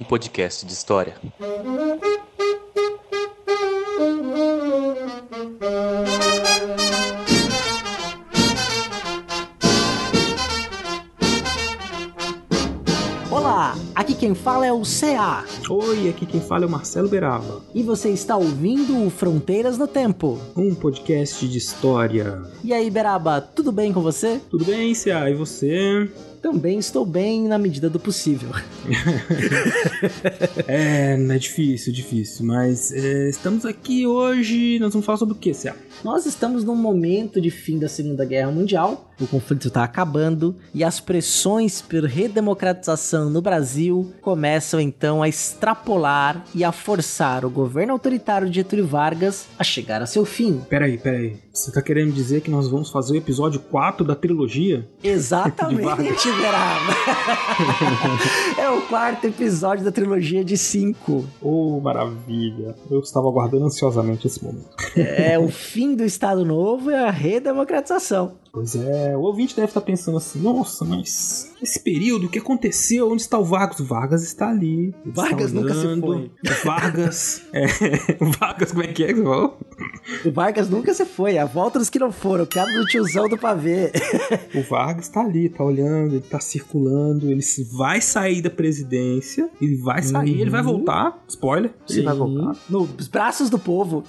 um podcast de história. Olá, aqui quem fala é o CA. Oi, aqui quem fala é o Marcelo Beraba. E você está ouvindo o Fronteiras no Tempo. Um podcast de história. E aí, Beraba, tudo bem com você? Tudo bem, CA? E você? Também estou bem na medida do possível. é, é difícil, difícil. Mas é, estamos aqui hoje. Nós vamos falar sobre o que, Céu? Nós estamos num momento de fim da Segunda Guerra Mundial. O conflito está acabando e as pressões por redemocratização no Brasil começam então a extrapolar e a forçar o governo autoritário de Getúlio Vargas a chegar a seu fim. Peraí, peraí. Você tá querendo dizer que nós vamos fazer o episódio 4 da trilogia? Exatamente, Beraba. é o quarto episódio da trilogia de 5. Oh, maravilha. Eu estava aguardando ansiosamente esse momento. é o fim do Estado Novo e a redemocratização. Pois é, o ouvinte deve estar pensando assim: nossa, mas esse período, o que aconteceu? Onde está o Vargas? O Vargas está ali. Vargas nunca se foi. Vargas. é, Vargas, como é que é que você falou? O Vargas nunca se foi, a volta dos que não foram, piada do tiozão do pavê. o Vargas está ali, tá olhando, ele tá circulando, ele vai sair da presidência, ele vai sair, uhum. ele vai voltar, spoiler, Sim. ele vai voltar. Nos braços do povo.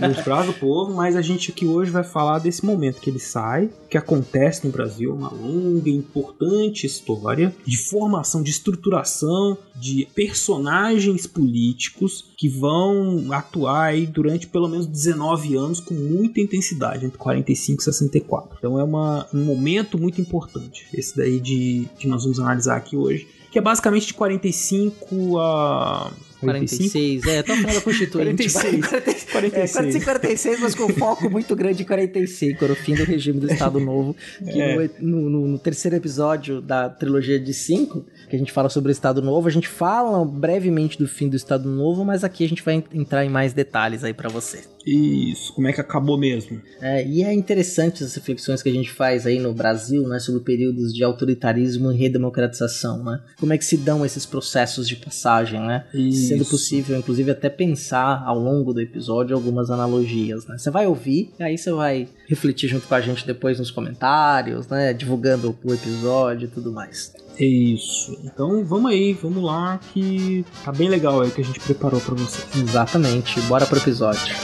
Nos braços do povo, mas a gente aqui hoje vai falar desse momento que ele sai, que acontece no Brasil, uma longa e importante história de formação, de estruturação de personagens políticos que vão atuar durante pelo menos 19 anos com muita intensidade, entre 45 e 64. Então é uma, um momento muito importante, esse daí de que nós vamos analisar aqui hoje, que é basicamente de 45 a 46, é, tô falando da Constituinte. 46. 46. 45, 46, mas com foco muito grande em 45, era o fim do regime do Estado Novo. Que é. no, no, no, terceiro episódio da trilogia de 5, que a gente fala sobre o Estado Novo, a gente fala brevemente do fim do Estado Novo, mas aqui a gente vai entrar em mais detalhes aí para você. Isso, como é que acabou mesmo. É, e é interessante as reflexões que a gente faz aí no Brasil, né, sobre períodos de autoritarismo e redemocratização, né? Como é que se dão esses processos de passagem, né? Isso. Sendo possível, inclusive, até pensar ao longo do episódio algumas analogias, né? Você vai ouvir, e aí você vai refletir junto com a gente depois nos comentários, né? Divulgando o episódio e tudo mais. É isso. Então vamos aí, vamos lá, que tá bem legal aí que a gente preparou para você. Exatamente. Bora pro episódio.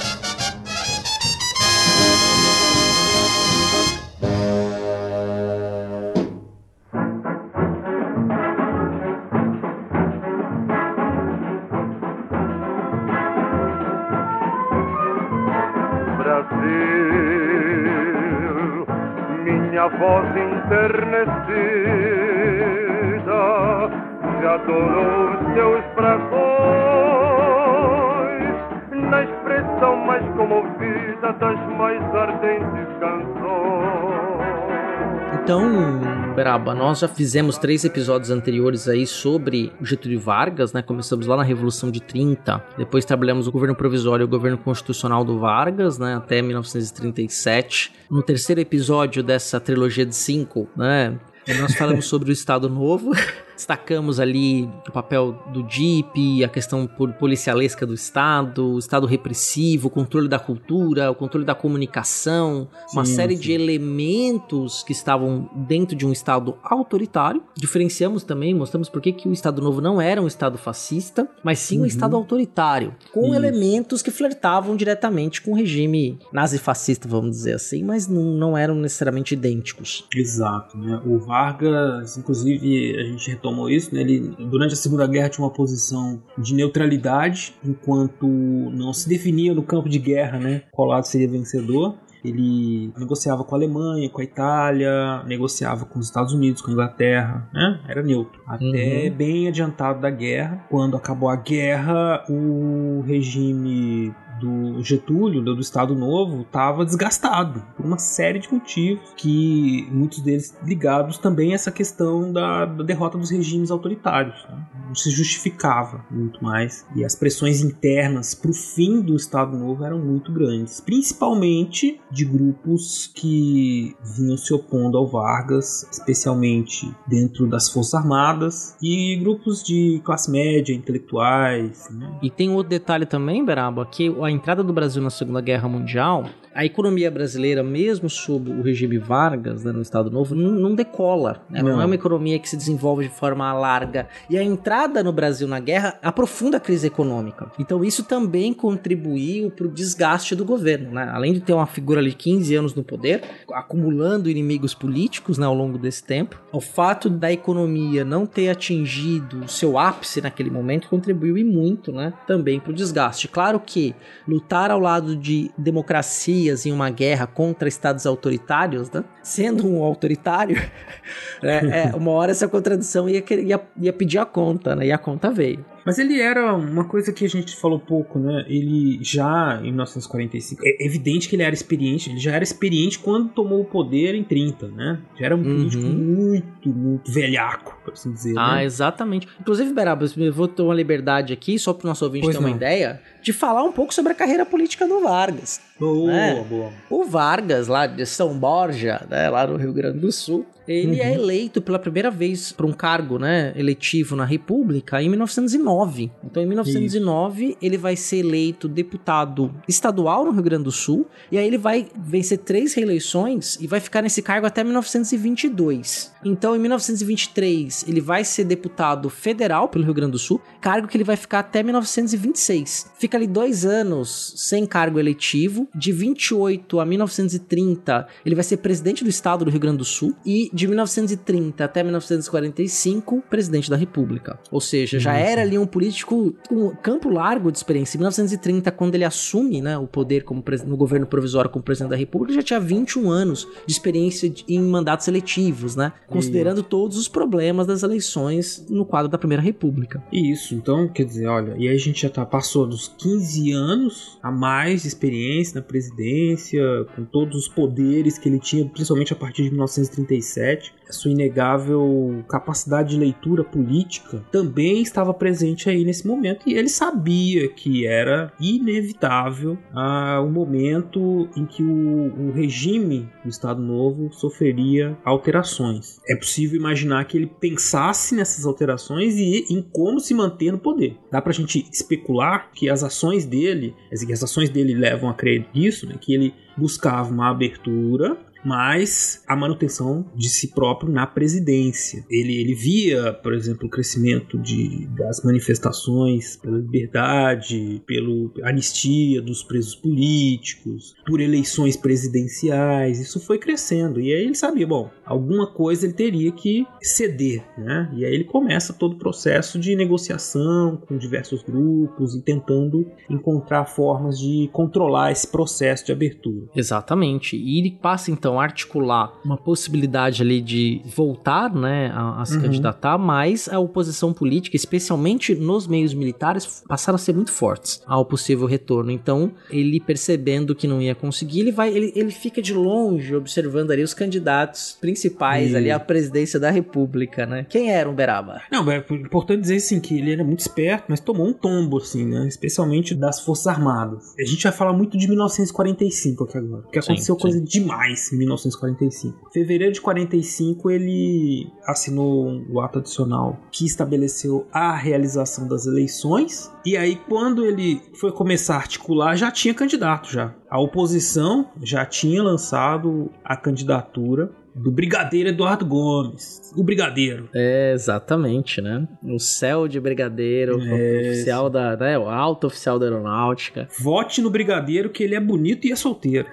Beraba, nós já fizemos três episódios anteriores aí sobre Getúlio Vargas, né? Começamos lá na Revolução de 30, depois trabalhamos o governo provisório e o governo constitucional do Vargas, né? Até 1937. No terceiro episódio dessa trilogia de cinco, né? Nós falamos sobre o Estado Novo, destacamos ali o papel do DIP, a questão policialesca do Estado, o Estado repressivo, o controle da cultura, o controle da comunicação, uma Sim, série sim. de elementos que estavam dentro de um Estado autoritário. Diferenciamos também, mostramos por que o Estado Novo não era um Estado fascista, mas sim um Estado autoritário, com elementos que flertavam diretamente com o regime nazifascista, vamos dizer assim, mas não, não eram necessariamente idênticos. Exato, né? O Vargas, inclusive, a gente retomou isso, né? Ele, durante a Segunda Guerra, tinha uma posição de neutralidade, enquanto não se definia no campo de guerra, né? Qual lado seria vencedor. Ele negociava com a Alemanha, com a Itália, negociava com os Estados Unidos, com a Inglaterra, né? Era neutro. Até uhum. bem adiantado da guerra. Quando acabou a guerra, o regime do Getúlio, do Estado Novo, estava desgastado por uma série de motivos, que muitos deles ligados também a essa questão da, da derrota dos regimes autoritários. Né? Não se justificava muito mais. E as pressões internas para o fim do Estado Novo eram muito grandes, principalmente de grupos que vinham se opondo ao Vargas, especialmente dentro das Forças Armadas, e grupos de classe média, intelectuais. Né? E tem outro detalhe também, Beraba, que a entrada do Brasil na Segunda Guerra Mundial a economia brasileira, mesmo sob o regime Vargas, né, no Estado Novo, não, não decola. Né? Não. não. é uma economia que se desenvolve de forma larga. E a entrada no Brasil na guerra aprofunda a crise econômica. Então isso também contribuiu para o desgaste do governo. Né? Além de ter uma figura ali 15 anos no poder, acumulando inimigos políticos né, ao longo desse tempo, o fato da economia não ter atingido o seu ápice naquele momento contribuiu e muito né, também para o desgaste. Claro que lutar ao lado de democracia em uma guerra contra estados autoritários, né? Sendo um autoritário, é, é, uma hora essa contradição ia, ia, ia pedir a conta, né? E a conta veio. Mas ele era uma coisa que a gente falou pouco, né? Ele já em 1945, é evidente que ele era experiente, ele já era experiente quando tomou o poder em 30, né? Já era um uhum. político muito, muito velhaco, por assim dizer. Ah, né? exatamente. Inclusive, Berabas, eu vou ter uma liberdade aqui, só para o nosso ouvinte pois ter uma ideia, de falar um pouco sobre a carreira política do Vargas. Boa, né? boa. O Vargas, lá de São Borja, né, lá no Rio Grande do Sul, ele é uhum. é eleito pela primeira vez para um cargo, né, eletivo na República em 1909. Então, em 1909, Isso. ele vai ser eleito deputado estadual no Rio Grande do Sul, e aí ele vai vencer três reeleições e vai ficar nesse cargo até 1922. Então, em 1923, ele vai ser deputado federal pelo Rio Grande do Sul, cargo que ele vai ficar até 1926. Fica ali dois anos sem cargo eletivo. De 28 a 1930, ele vai ser presidente do estado do Rio Grande do Sul. E de 1930 até 1945, presidente da República. Ou seja, já era ali um político com campo largo de experiência. Em 1930, quando ele assume né, o poder como no governo provisório como presidente da República, já tinha 21 anos de experiência em mandatos eletivos, né? Considerando todos os problemas das eleições no quadro da Primeira República. Isso, então, quer dizer, olha, e aí a gente já tá, passou dos 15 anos a mais de experiência na presidência, com todos os poderes que ele tinha, principalmente a partir de 1937 a sua inegável capacidade de leitura política também estava presente aí nesse momento e ele sabia que era inevitável ah, o momento em que o, o regime do Estado Novo sofreria alterações. É possível imaginar que ele pensasse nessas alterações e em como se manter no poder. Dá pra gente especular que as ações dele, as ações dele levam a crer nisso, né, que ele buscava uma abertura mas a manutenção de si próprio na presidência. Ele, ele via, por exemplo, o crescimento de, das manifestações pela liberdade, pela anistia dos presos políticos, por eleições presidenciais. Isso foi crescendo. E aí ele sabia, bom, alguma coisa ele teria que ceder, né? E aí ele começa todo o processo de negociação com diversos grupos e tentando encontrar formas de controlar esse processo de abertura. Exatamente. E ele passa então então articular uma possibilidade ali de voltar, né, a, a se uhum. candidatar, mas a oposição política, especialmente nos meios militares, passaram a ser muito fortes ao possível retorno. Então, ele percebendo que não ia conseguir, ele vai, ele, ele fica de longe observando ali os candidatos principais ali à presidência da República, né? Quem era o Beraba? Não, é importante dizer assim que ele era muito esperto, mas tomou um tombo assim, né? Especialmente das Forças Armadas. A gente vai falar muito de 1945 aqui agora, porque aconteceu sim, coisa sim. demais em 1945. Em fevereiro de 45 ele assinou o ato adicional que estabeleceu a realização das eleições e aí quando ele foi começar a articular já tinha candidato já. A oposição já tinha lançado a candidatura do Brigadeiro Eduardo Gomes. O Brigadeiro. É, exatamente, né? O céu de Brigadeiro, é, oficial da. Né, o alto oficial da aeronáutica. Vote no Brigadeiro que ele é bonito e é solteiro.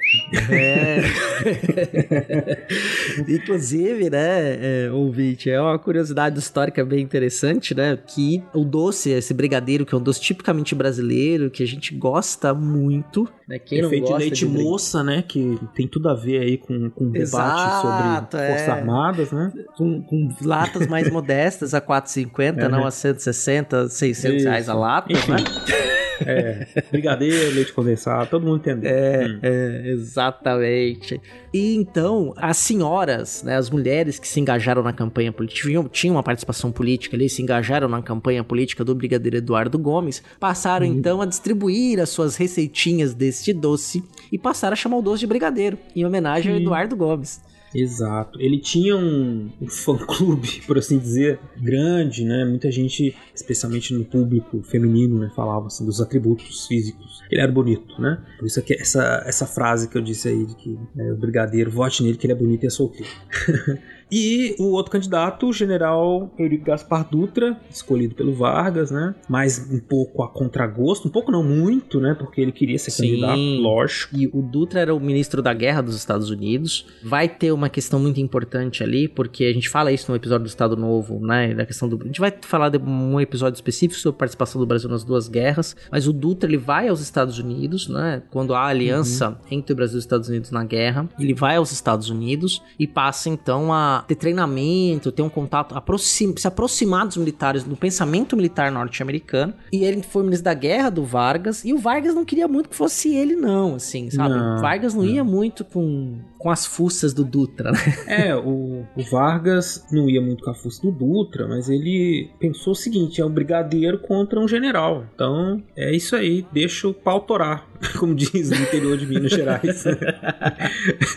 É. Inclusive, né, é, ouvinte, é uma curiosidade histórica bem interessante, né? Que o doce, esse brigadeiro, que é um doce tipicamente brasileiro, que a gente gosta muito, né? Quem feito de leite de moça, né? Que tem tudo a ver aí com, com debate Exato, sobre é. Forças Armadas, né? Com, com latas mais modestas a 4,50, é, não a 160, 600 Isso. reais a lata, Enfim. né? É, brigadeiro, leite condensado, todo mundo entendeu. É, hum. é, exatamente. E então, as senhoras, né, as mulheres que se engajaram na campanha política, tinham, tinham uma participação política ali, se engajaram na campanha política do brigadeiro Eduardo Gomes, passaram hum. então a distribuir as suas receitinhas deste doce e passaram a chamar o doce de brigadeiro, em homenagem hum. ao Eduardo Gomes. Exato. Ele tinha um, um fã-clube, por assim dizer, grande, né? Muita gente, especialmente no público feminino, né, falava assim dos atributos físicos. Ele era bonito, né? Por isso que essa, essa frase que eu disse aí de que né, o brigadeiro, vote nele que ele é bonito e é solteiro. E o outro candidato, o general Eurico Gaspar Dutra, escolhido pelo Vargas, né? Mas um pouco a contragosto, um pouco não muito, né? Porque ele queria ser Sim. candidato, lógico. E o Dutra era o ministro da Guerra dos Estados Unidos. Vai ter uma questão muito importante ali, porque a gente fala isso no episódio do Estado Novo, né? Da questão do. A gente vai falar de um episódio específico sobre a participação do Brasil nas duas guerras, mas o Dutra ele vai aos Estados Unidos, né? Quando há aliança uhum. entre o Brasil e os Estados Unidos na guerra, ele vai aos Estados Unidos e passa então a ter treinamento, ter um contato, aproxima, se aproximar dos militares, do pensamento militar norte-americano. E ele foi ministro da guerra do Vargas, e o Vargas não queria muito que fosse ele, não, assim, sabe? Não, o Vargas não, não, ia muito com, com as fuças do Dutra, né? É, o, o Vargas não ia muito com a fuça do Dutra, mas ele pensou o seguinte: é um brigadeiro contra um general. Então, é isso aí, deixa o pau torar, como diz no interior de Minas Gerais.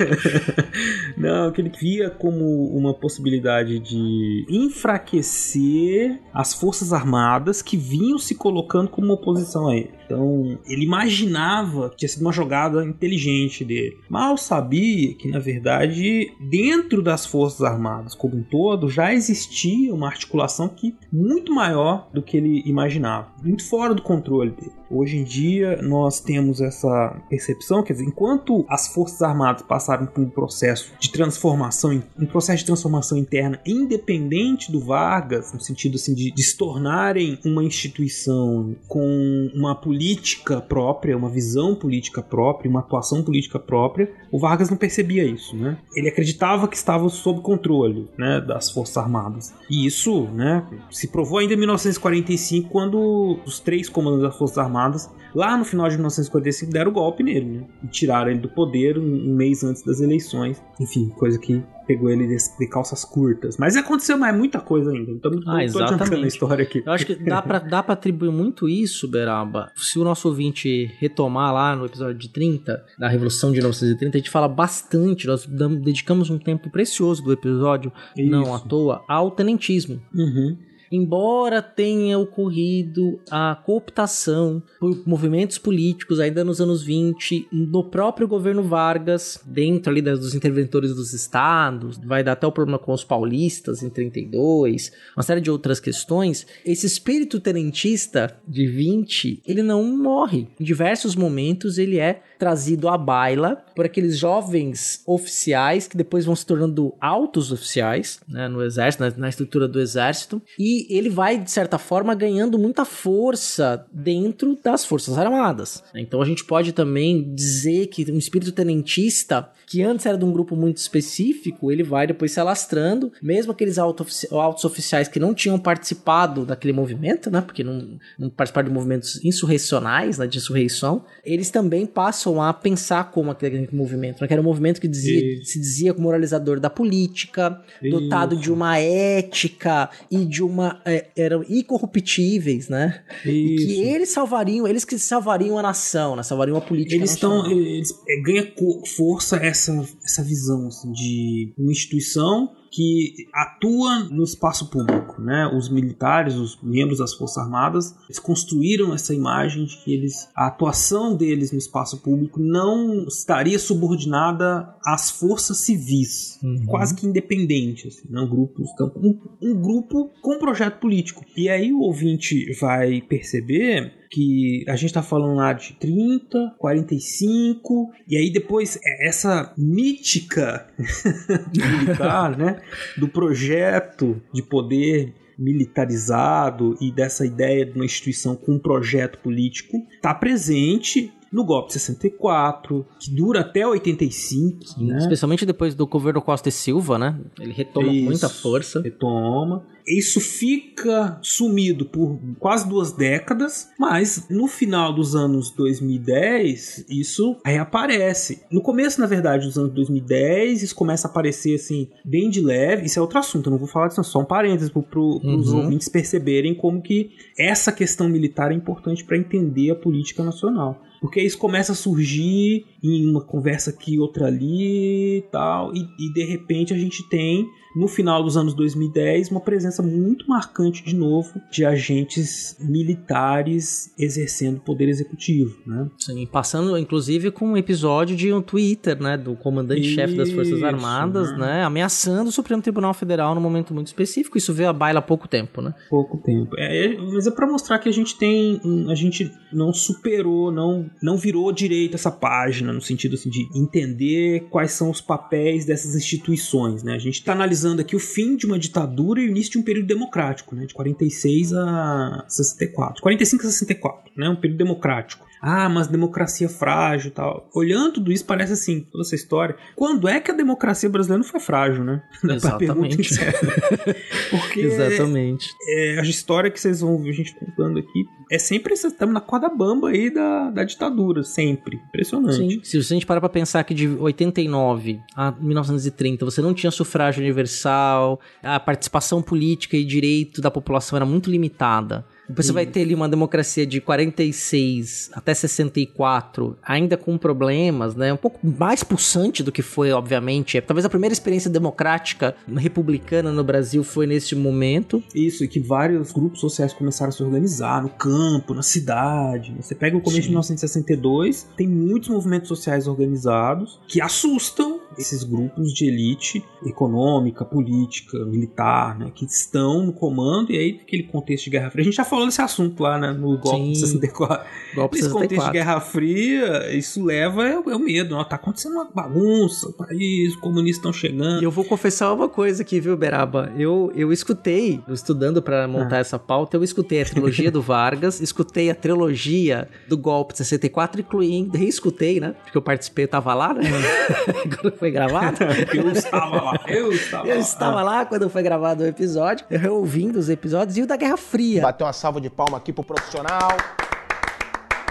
não, que ele via como uma possibilidade de enfraquecer as forças armadas que vinham se colocando como oposição a ele. Então, ele imaginava que tinha sido uma jogada inteligente dele. Mal sabia que, na verdade, dentro das Forças Armadas como um todo, já existia uma articulação que muito maior do que ele imaginava, muito fora do controle dele. Hoje em dia, nós temos essa percepção, quer dizer, enquanto as Forças Armadas passaram por um processo de transformação, um processo de transformação interna independente do Vargas, no sentido assim de, de se tornarem uma instituição com uma política própria, uma visão política própria, uma atuação política própria, o Vargas não percebia isso, né? Ele acreditava que estava sob controle, né, das Forças Armadas. E isso, né, se provou ainda em 1945, quando os três comandantes das Forças Armadas, lá no final de 1945, deram o golpe nele, né? E tiraram ele do poder um mês antes das eleições. Enfim, coisa que pegou ele de, calças curtas. Mas aconteceu mais muita coisa ainda. Então ah, tô adiantando a história aqui. Eu acho que dá pra, dá pra atribuir muito isso, Beraba. Se o nosso ouvinte retomar lá no episódio de 30, da Revolução de 1930, a gente fala bastante, nós dedicamos um tempo precioso do episódio, isso. não à toa, ao tenentismo. Uhum embora tenha ocorrido a cooptação por movimentos políticos ainda nos anos 20, no próprio governo Vargas, dentro ali dos interventores dos estados, vai dar até o problema com os paulistas em 32, uma série de outras questões, esse espírito tenentista de 20, ele não morre. Em diversos momentos ele é trazido à baila por aqueles jovens oficiais que depois vão se tornando altos oficiais né, no exército, na, na, estrutura do exército, e ele vai, de certa forma, ganhando muita força dentro das Forças Armadas. Então a gente pode também dizer que um espírito tenentista que antes era de um grupo muito específico, ele vai depois se alastrando, mesmo aqueles altos oficiais que não tinham participado daquele movimento, né, porque não, não participaram de movimentos insurrecionais, né, de insurreição, eles também passam a pensar como aquele movimento, né, que era um movimento que dizia, se dizia moralizador da política, dotado de uma ética e de uma... É, eram incorruptíveis, né, Isso. e que eles salvariam, eles que salvariam a nação, né, salvariam a política Eles estão... Eles, é, ganha força essa essa, essa visão assim, de uma instituição que atua no espaço público, né? Os militares, os membros das Forças Armadas, eles construíram essa imagem de que eles, a atuação deles no espaço público não estaria subordinada às forças civis, uhum. quase que independente, assim, não grupos, um, um grupo com projeto político. E aí o ouvinte vai perceber que a gente está falando lá de 30, 45, e aí depois é essa mítica militar, né, do projeto de poder militarizado e dessa ideia de uma instituição com um projeto político está presente no golpe 64, que dura até 85, né? Especialmente depois do governo Costa e Silva, né? Ele retoma Isso, muita força. Retoma. Isso fica sumido por quase duas décadas, mas no final dos anos 2010, isso reaparece. No começo, na verdade, dos anos 2010, isso começa a aparecer assim, bem de leve. Isso é outro assunto, eu não vou falar disso, só um parênteses para pro, uhum. os ouvintes perceberem como que essa questão militar é importante para entender a política nacional. Porque isso começa a surgir em uma conversa aqui, outra ali e tal, e, e de repente a gente tem no final dos anos 2010, uma presença muito marcante de novo de agentes militares exercendo poder executivo, né? Sim, passando inclusive com um episódio de um Twitter, né, do comandante-chefe das Forças Armadas, né? né? ameaçando o Supremo Tribunal Federal num momento muito específico. Isso veio à baila há pouco tempo, né? Pouco tempo. É, é mas é para mostrar que a gente tem, a gente não superou, não, não virou direito essa página no sentido assim, de entender quais são os papéis dessas instituições, né? A gente está analisando aqui o fim de uma ditadura e o início de um período democrático, né? De 46 a 64. 45 a 64, né? Um período democrático ah, mas democracia frágil e tal. Olhando tudo isso, parece assim, toda essa história. Quando é que a democracia brasileira não foi frágil, né? Exatamente. Porque Exatamente. É, a história que vocês vão ver a gente contando aqui é sempre estamos na corda bamba aí da, da ditadura, sempre. Impressionante. Sim, se a gente parar pra pensar que de 89 a 1930 você não tinha sufrágio universal, a participação política e direito da população era muito limitada. Você vai ter ali uma democracia de 46 até 64, ainda com problemas, né? Um pouco mais pulsante do que foi, obviamente. Talvez a primeira experiência democrática republicana no Brasil foi nesse momento. Isso, e que vários grupos sociais começaram a se organizar no campo, na cidade. Você pega o começo Sim. de 1962, tem muitos movimentos sociais organizados que assustam esses grupos de elite econômica, política, militar, né, que estão no comando, e aí aquele contexto de Guerra Fria. A gente já falou desse assunto lá né, no golpe Sim, 64. Golpe Nesse 64. contexto de Guerra Fria, isso leva é, é o medo. Ó, tá acontecendo uma bagunça, o país, os comunistas estão chegando. E eu vou confessar uma coisa aqui, viu, Beraba? Eu, eu escutei, estudando para montar ah. essa pauta, eu escutei a trilogia do Vargas, escutei a trilogia do golpe de 64, incluindo, reescutei, né? Porque eu participei, eu tava lá, né? Quando foi gravado. eu estava lá, eu estava eu lá. Eu estava lá quando foi gravado o episódio, eu ouvindo os episódios e o da Guerra Fria. Bateu uma salva de palma aqui pro profissional.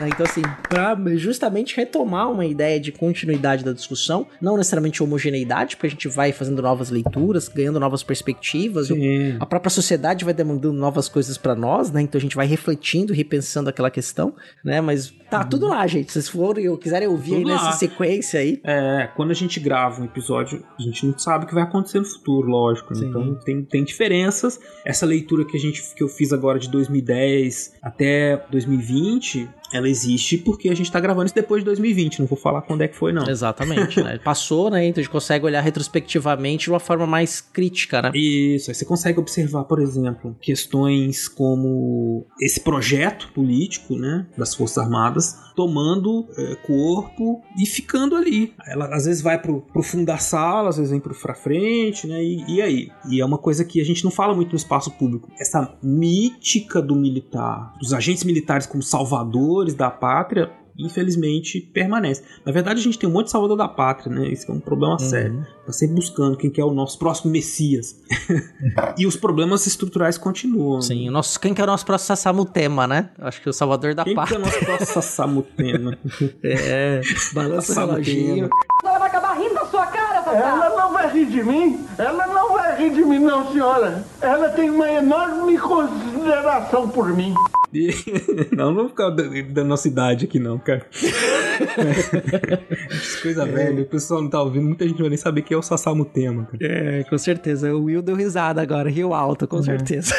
Né? Então, assim, para justamente retomar uma ideia de continuidade da discussão, não necessariamente homogeneidade, porque a gente vai fazendo novas leituras, ganhando novas perspectivas, Sim. a própria sociedade vai demandando novas coisas para nós, né? Então a gente vai refletindo, repensando aquela questão, né? Mas tá uhum. tudo lá, gente. Se vocês forem ou quiserem ouvir aí nessa sequência aí. É, quando a gente grava um episódio, a gente não sabe o que vai acontecer no futuro, lógico. Né? Então tem, tem diferenças. Essa leitura que a gente que eu fiz agora de 2010 até 2020, ela existe porque a gente está gravando isso depois de 2020. Não vou falar quando é que foi, não. Exatamente, né? Passou, né? Então a gente consegue olhar retrospectivamente de uma forma mais crítica, né? Isso. Aí você consegue observar, por exemplo, questões como esse projeto político, né? Das Forças Armadas tomando é, corpo e ficando ali. Ela às vezes vai pro, pro fundo da sala, às vezes vem pro pra frente, né? E, e aí? E é uma coisa que a gente não fala muito no espaço público. Essa mítica do militar, dos agentes militares como salvadores da pátria, infelizmente permanece. Na verdade, a gente tem um monte de salvador da pátria, né? Isso é um problema uhum. sério. Tá sempre buscando quem que é o nosso próximo Messias. e os problemas estruturais continuam. Sim, o nosso, quem que é o nosso próximo Sassamutema, né? Acho que é o salvador da quem pátria. Quem que é o nosso próximo Sassamutema? é, balança o. Ela vai acabar rindo da sua cara, Tatá. Ela não vai rir de mim. Ela não vai rir de mim, não, senhora. Ela tem uma enorme consideração por mim. E... não, não vou ficar da nossa idade aqui, não, cara. Coisa velha, o pessoal não tá ouvindo, muita gente vai nem saber quem é o Sasamu Tema, cara. É, com certeza. O Will deu risada agora, riu alto, com é. certeza.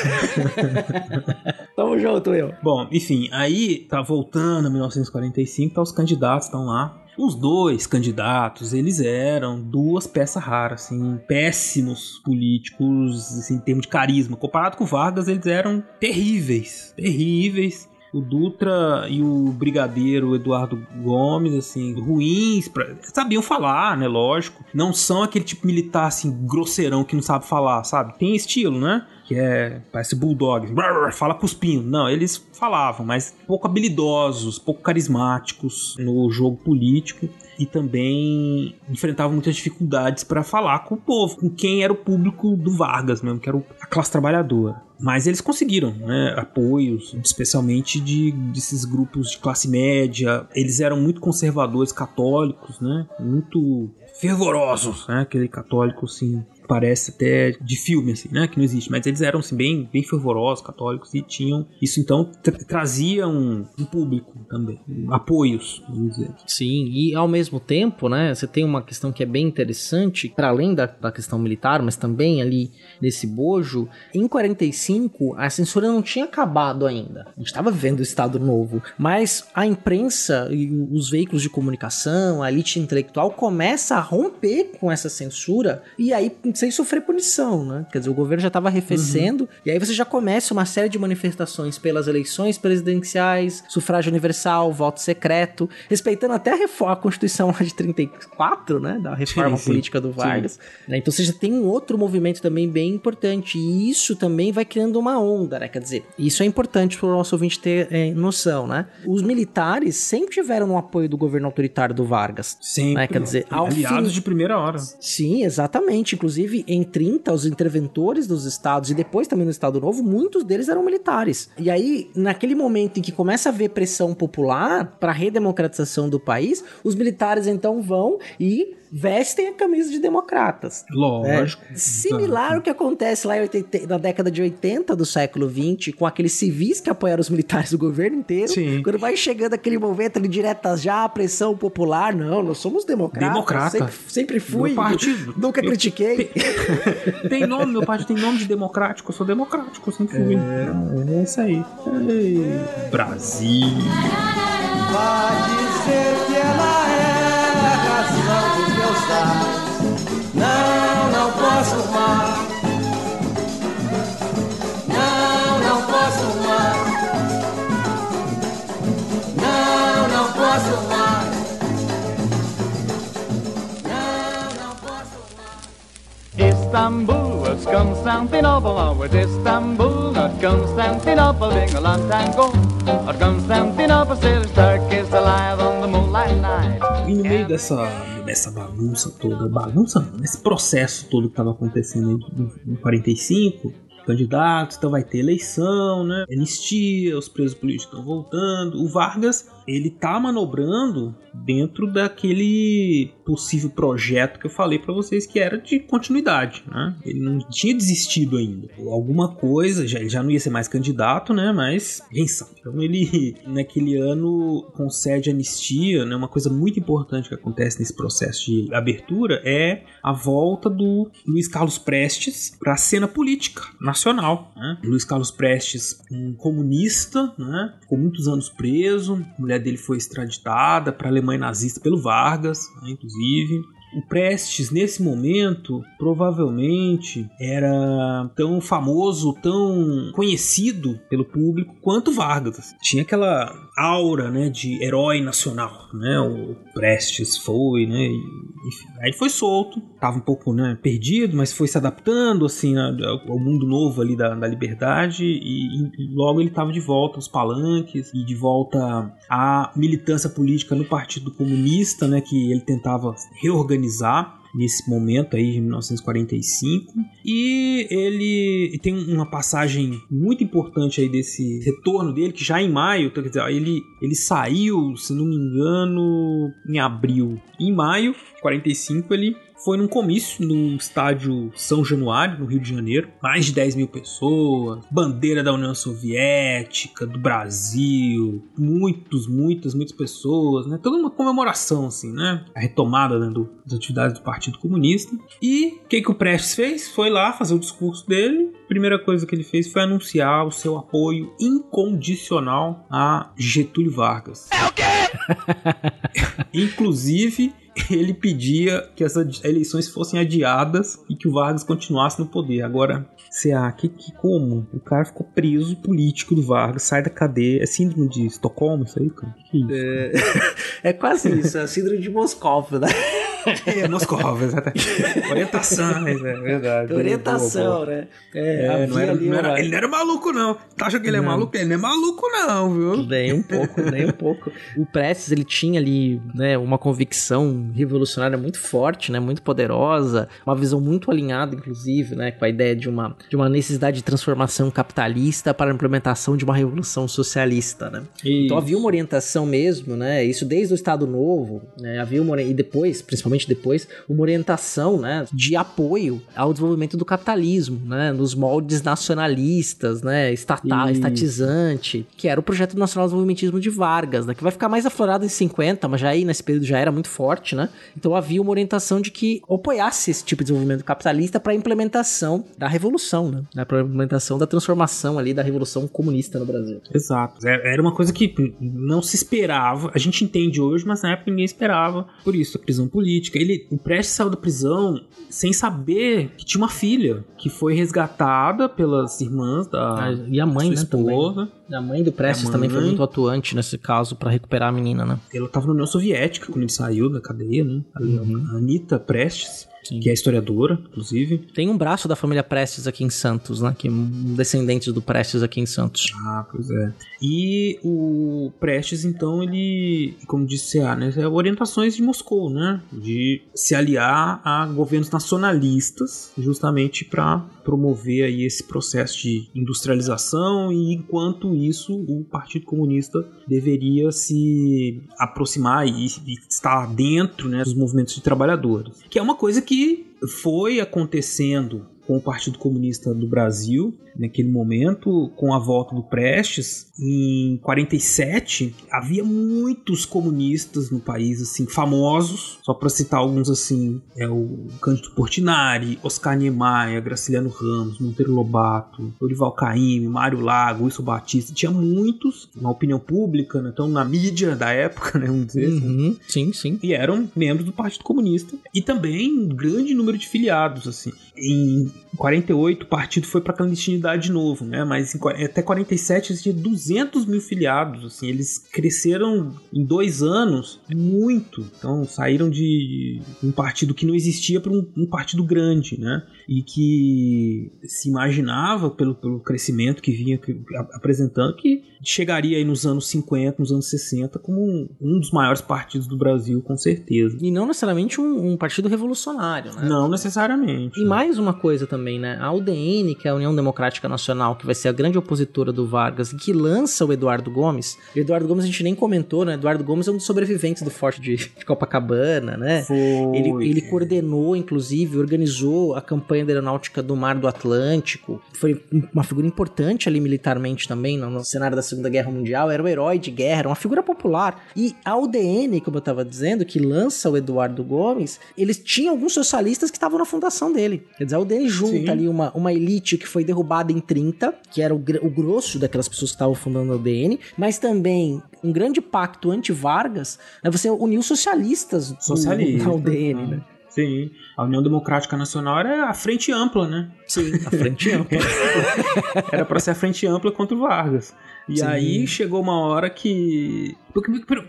Tamo junto, Will. Bom, enfim, aí tá voltando a 1945, tá os candidatos estão lá. Os dois candidatos, eles eram duas peças raras, assim, péssimos políticos, assim, em termos de carisma. Comparado com Vargas, eles eram terríveis, terríveis o Dutra e o brigadeiro Eduardo Gomes, assim, ruins, pra... sabiam falar, né? Lógico. Não são aquele tipo militar, assim, grosseirão que não sabe falar, sabe? Tem estilo, né? Que é parece bulldog, fala cuspindo. Não, eles falavam, mas pouco habilidosos, pouco carismáticos no jogo político e também enfrentavam muitas dificuldades para falar com o povo, com quem era o público do Vargas mesmo, que era a classe trabalhadora. Mas eles conseguiram né, apoios, especialmente de desses grupos de classe média. Eles eram muito conservadores, católicos, né? Muito fervorosos, né? Aquele católico assim parece até de filme, assim, né? Que não existe. Mas eles eram, assim, bem, bem fervorosos, católicos, e tinham. Isso então tra trazia um, um, público também, um, apoios, vamos dizer. Sim, e ao mesmo tempo, né? Você tem uma questão que é bem interessante, para além da, da questão militar, mas também ali nesse bojo. Em 45, a censura não tinha acabado ainda. A gente estava vendo o Estado Novo. Mas a imprensa e os veículos de comunicação, a elite intelectual começa a romper com essa censura e aí sem sofrer punição, né? Quer dizer, o governo já estava arrefecendo, uhum. e aí você já começa uma série de manifestações pelas eleições presidenciais, sufrágio universal, voto secreto, respeitando até a, reforma, a Constituição lá de 34, né? Da reforma sim, política do Vargas. Né? Então você já tem um outro movimento também bem importante, e isso também vai criando uma onda, né? Quer dizer, isso é importante para o nosso ouvinte ter é, noção, né? Os militares sempre tiveram no apoio do governo autoritário do Vargas. Sempre. Né? Quer dizer, aliados fim... de primeira hora. Sim, exatamente. Inclusive, Inclusive, em 30, os interventores dos estados e depois também no Estado Novo, muitos deles eram militares. E aí, naquele momento em que começa a haver pressão popular para a redemocratização do país, os militares então vão e vestem a camisa de democratas. Lógico. É, similar ao que acontece lá 80, na década de 80 do século 20, com aqueles civis que apoiaram os militares do governo inteiro. Sim. Quando vai chegando aquele momento ali diretas já, a pressão popular, não, nós somos democratas. Democrata. Sempre, sempre fui. Meu partido. Nunca critiquei. Tem, tem, nome, meu partido tem nome de democrático, eu sou democrático, eu sempre fui. É, é isso aí. Ei, Brasil. Pode ser que ela é razão dos meus pais. Não, não posso mais. Não, não posso mais. Não, não posso mais. Istanbul was Constantinople, was Istanbul, a long time ago. Alive on the moonlight night. E no meio dessa, dessa bagunça toda, bagunça não, nesse processo todo que estava acontecendo em 45, candidatos, então vai ter eleição, né? Anistia, os presos políticos estão voltando. O Vargas, ele tá manobrando dentro daquele possível projeto que eu falei para vocês que era de continuidade, né? Ele não tinha desistido ainda. Alguma coisa, já, ele já não ia ser mais candidato, né? Mas quem sabe. Então ele naquele ano concede anistia, né? Uma coisa muito importante que acontece nesse processo de abertura é a volta do Luiz Carlos Prestes para a cena política nacional. Né? Luiz Carlos Prestes, um comunista, né? Ficou muitos anos preso, a mulher dele foi extraditada para Alemanha nazista pelo Vargas, né, inclusive. O Prestes, nesse momento, provavelmente era tão famoso, tão conhecido pelo público quanto Vargas. Tinha aquela aura, né, de herói nacional, né? O Prestes foi, né? Enfim, aí foi solto, tava um pouco, né, perdido, mas foi se adaptando, assim, ao mundo novo ali da, da liberdade e, e logo ele tava de volta aos palanques e de volta à militância política no Partido Comunista, né, que ele tentava reorganizar organizar nesse momento aí de 1945 e ele tem uma passagem muito importante aí desse retorno dele que já em maio, quer dizer, ele ele saiu, se não me engano, em abril. Em maio de 45 ele foi num comício no estádio São Januário, no Rio de Janeiro. Mais de 10 mil pessoas, bandeira da União Soviética, do Brasil, muitos, muitas, muitas pessoas, né? Toda uma comemoração, assim, né? A retomada né, do, das atividades do Partido Comunista. E o que, que o Prestes fez? Foi lá fazer o discurso dele. Primeira coisa que ele fez foi anunciar o seu apoio incondicional a Getúlio Vargas. É o quê? Inclusive, ele pedia que as eleições fossem adiadas e que o Vargas continuasse no poder. Agora, CA, que, que como? O cara ficou preso político do Vargas, sai da cadeia. É síndrome de Estocolmo isso aí, cara? Que isso? É, é quase isso, é a síndrome de Moscou, né? É, Moscou, exatamente. Orientação, é verdade. Orientação, boa, boa. né? É, não era, não era, ele não era maluco, não. Tá achando que ele é Não. maluco? Ele não é maluco, não, viu? Nem um pouco, nem um pouco. O Prestes, ele tinha ali, né, uma convicção revolucionária muito forte, né, muito poderosa, uma visão muito alinhada, inclusive, né, com a ideia de uma, de uma necessidade de transformação capitalista para a implementação de uma revolução socialista, né. Então havia uma orientação mesmo, né, isso desde o Estado Novo, né, havia uma, e depois, principalmente depois, uma orientação, né, de apoio ao desenvolvimento do capitalismo, né, nos moldes nacionalistas, né, estatal, Isso. estatizante, que era o projeto nacional de desenvolvimentismo de Vargas, né, que vai ficar mais aflorado em 50, mas já aí nesse período já era muito forte, né? Então havia uma orientação de que apoiasse esse tipo de desenvolvimento capitalista para a implementação da revolução, né? Para a implementação da transformação ali da revolução comunista no Brasil. Exato. É- Era uma coisa que não se esperava. A gente entende hoje, mas na época ninguém esperava. Por isso, a prisão política. Ele, o Prestes saiu da prisão sem saber que tinha uma filha que foi resgatada pelas irmãs da Ah, e a mãe, né, também. esposa. A mãe do Prestes A também foi mãe. muito atuante nesse caso para recuperar a menina, né? Ela estava na União Soviética quando ele saiu da cadeia, né? A Uhum. a Anitta Prestes, que é historiadora, inclusive. Tem um braço da família Prestes aqui em Santos, né? Que um descendente do Prestes aqui em Santos. Ah, pois é. E o Prestes, então, ele, como disse a, né, é orientações de Moscou, né? De se aliar a governos nacionalistas, justamente para promover aí esse processo de industrialização e enquanto isso o Partido Comunista deveria se aproximar e, e estar dentro né, dos movimentos de trabalhadores, que é uma coisa que foi acontecendo com o Partido Comunista do Brasil, naquele momento, com a volta do Prestes, em 47, havia muitos comunistas no país, assim, famosos, só para citar alguns, assim, é o Cândido Portinari, Oscar Niemeyer, Graciliano Ramos, Monteiro Lobato, Dorival Caymmi, Mário Lago, Wilson Batista, tinha muitos na opinião pública, né, então na mídia da época, né, vamos dizer assim, Uhum, sim, sim. e eram membros do Partido Comunista e também um grande número de filiados assim. Em 48 o partido foi para clandestinidade de novo, né? Mas em, até 47 existia 200 mil filiados, assim. Eles cresceram em dois anos muito. Então saíram de um partido que não existia para um, um partido grande, né? E que se imaginava pelo, pelo crescimento que vinha que- a- apresentando que chegaria aí nos anos 50, nos anos 60 como um, um dos maiores partidos do Brasil, com certeza. E não necessariamente um, um partido revolucionário, né? Não necessariamente. E mais uma coisa também, né? A UDN, que é a União Democrática Nacional, que vai ser a grande opositora do Vargas, e que lança o Eduardo Gomes. O Eduardo Gomes a gente nem comentou, né? Eduardo Gomes é um dos sobreviventes do Forte de, de Copacabana, né? Foi. Ele, ele coordenou, inclusive, organizou a campanha da aeronáutica do Mar do Atlântico. Foi uma figura importante ali militarmente também, no, cenário da Segunda Guerra Mundial. Era um herói de guerra, era uma figura popular. E a UDN, como eu tava dizendo, que lança o Eduardo Gomes, eles tinham alguns socialistas que estavam na fundação dele. Quer dizer, a UDN junta Sim. ali uma, uma elite que foi derrubada em 30, que era o, o grosso daquelas pessoas que estavam fundando a UDN, mas também um grande pacto anti-Vargas, né? Você uniu socialistas Socialista. na UDN, né? Sim. A União Democrática Nacional era a frente ampla, né? Sim, a frente ampla. Era pra ser a frente ampla contra o Vargas. E Sim. aí chegou uma hora que.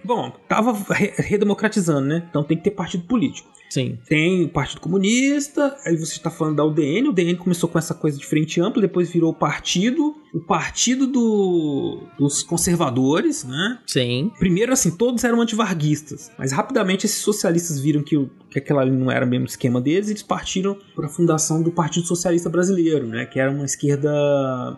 Bom, tava re- redemocratizando, né? Então tem que ter partido político. Sim. Tem o Partido Comunista, aí você está falando da UDN, o UDN começou com essa coisa de frente ampla, depois virou o partido, o partido do, dos conservadores, né? Sim. Primeiro, assim, todos eram antivarguistas, mas rapidamente esses socialistas viram que, que aquela ali não era o mesmo esquema deles e eles partiram para a fundação do Partido Socialista Brasileiro, né? Que era uma esquerda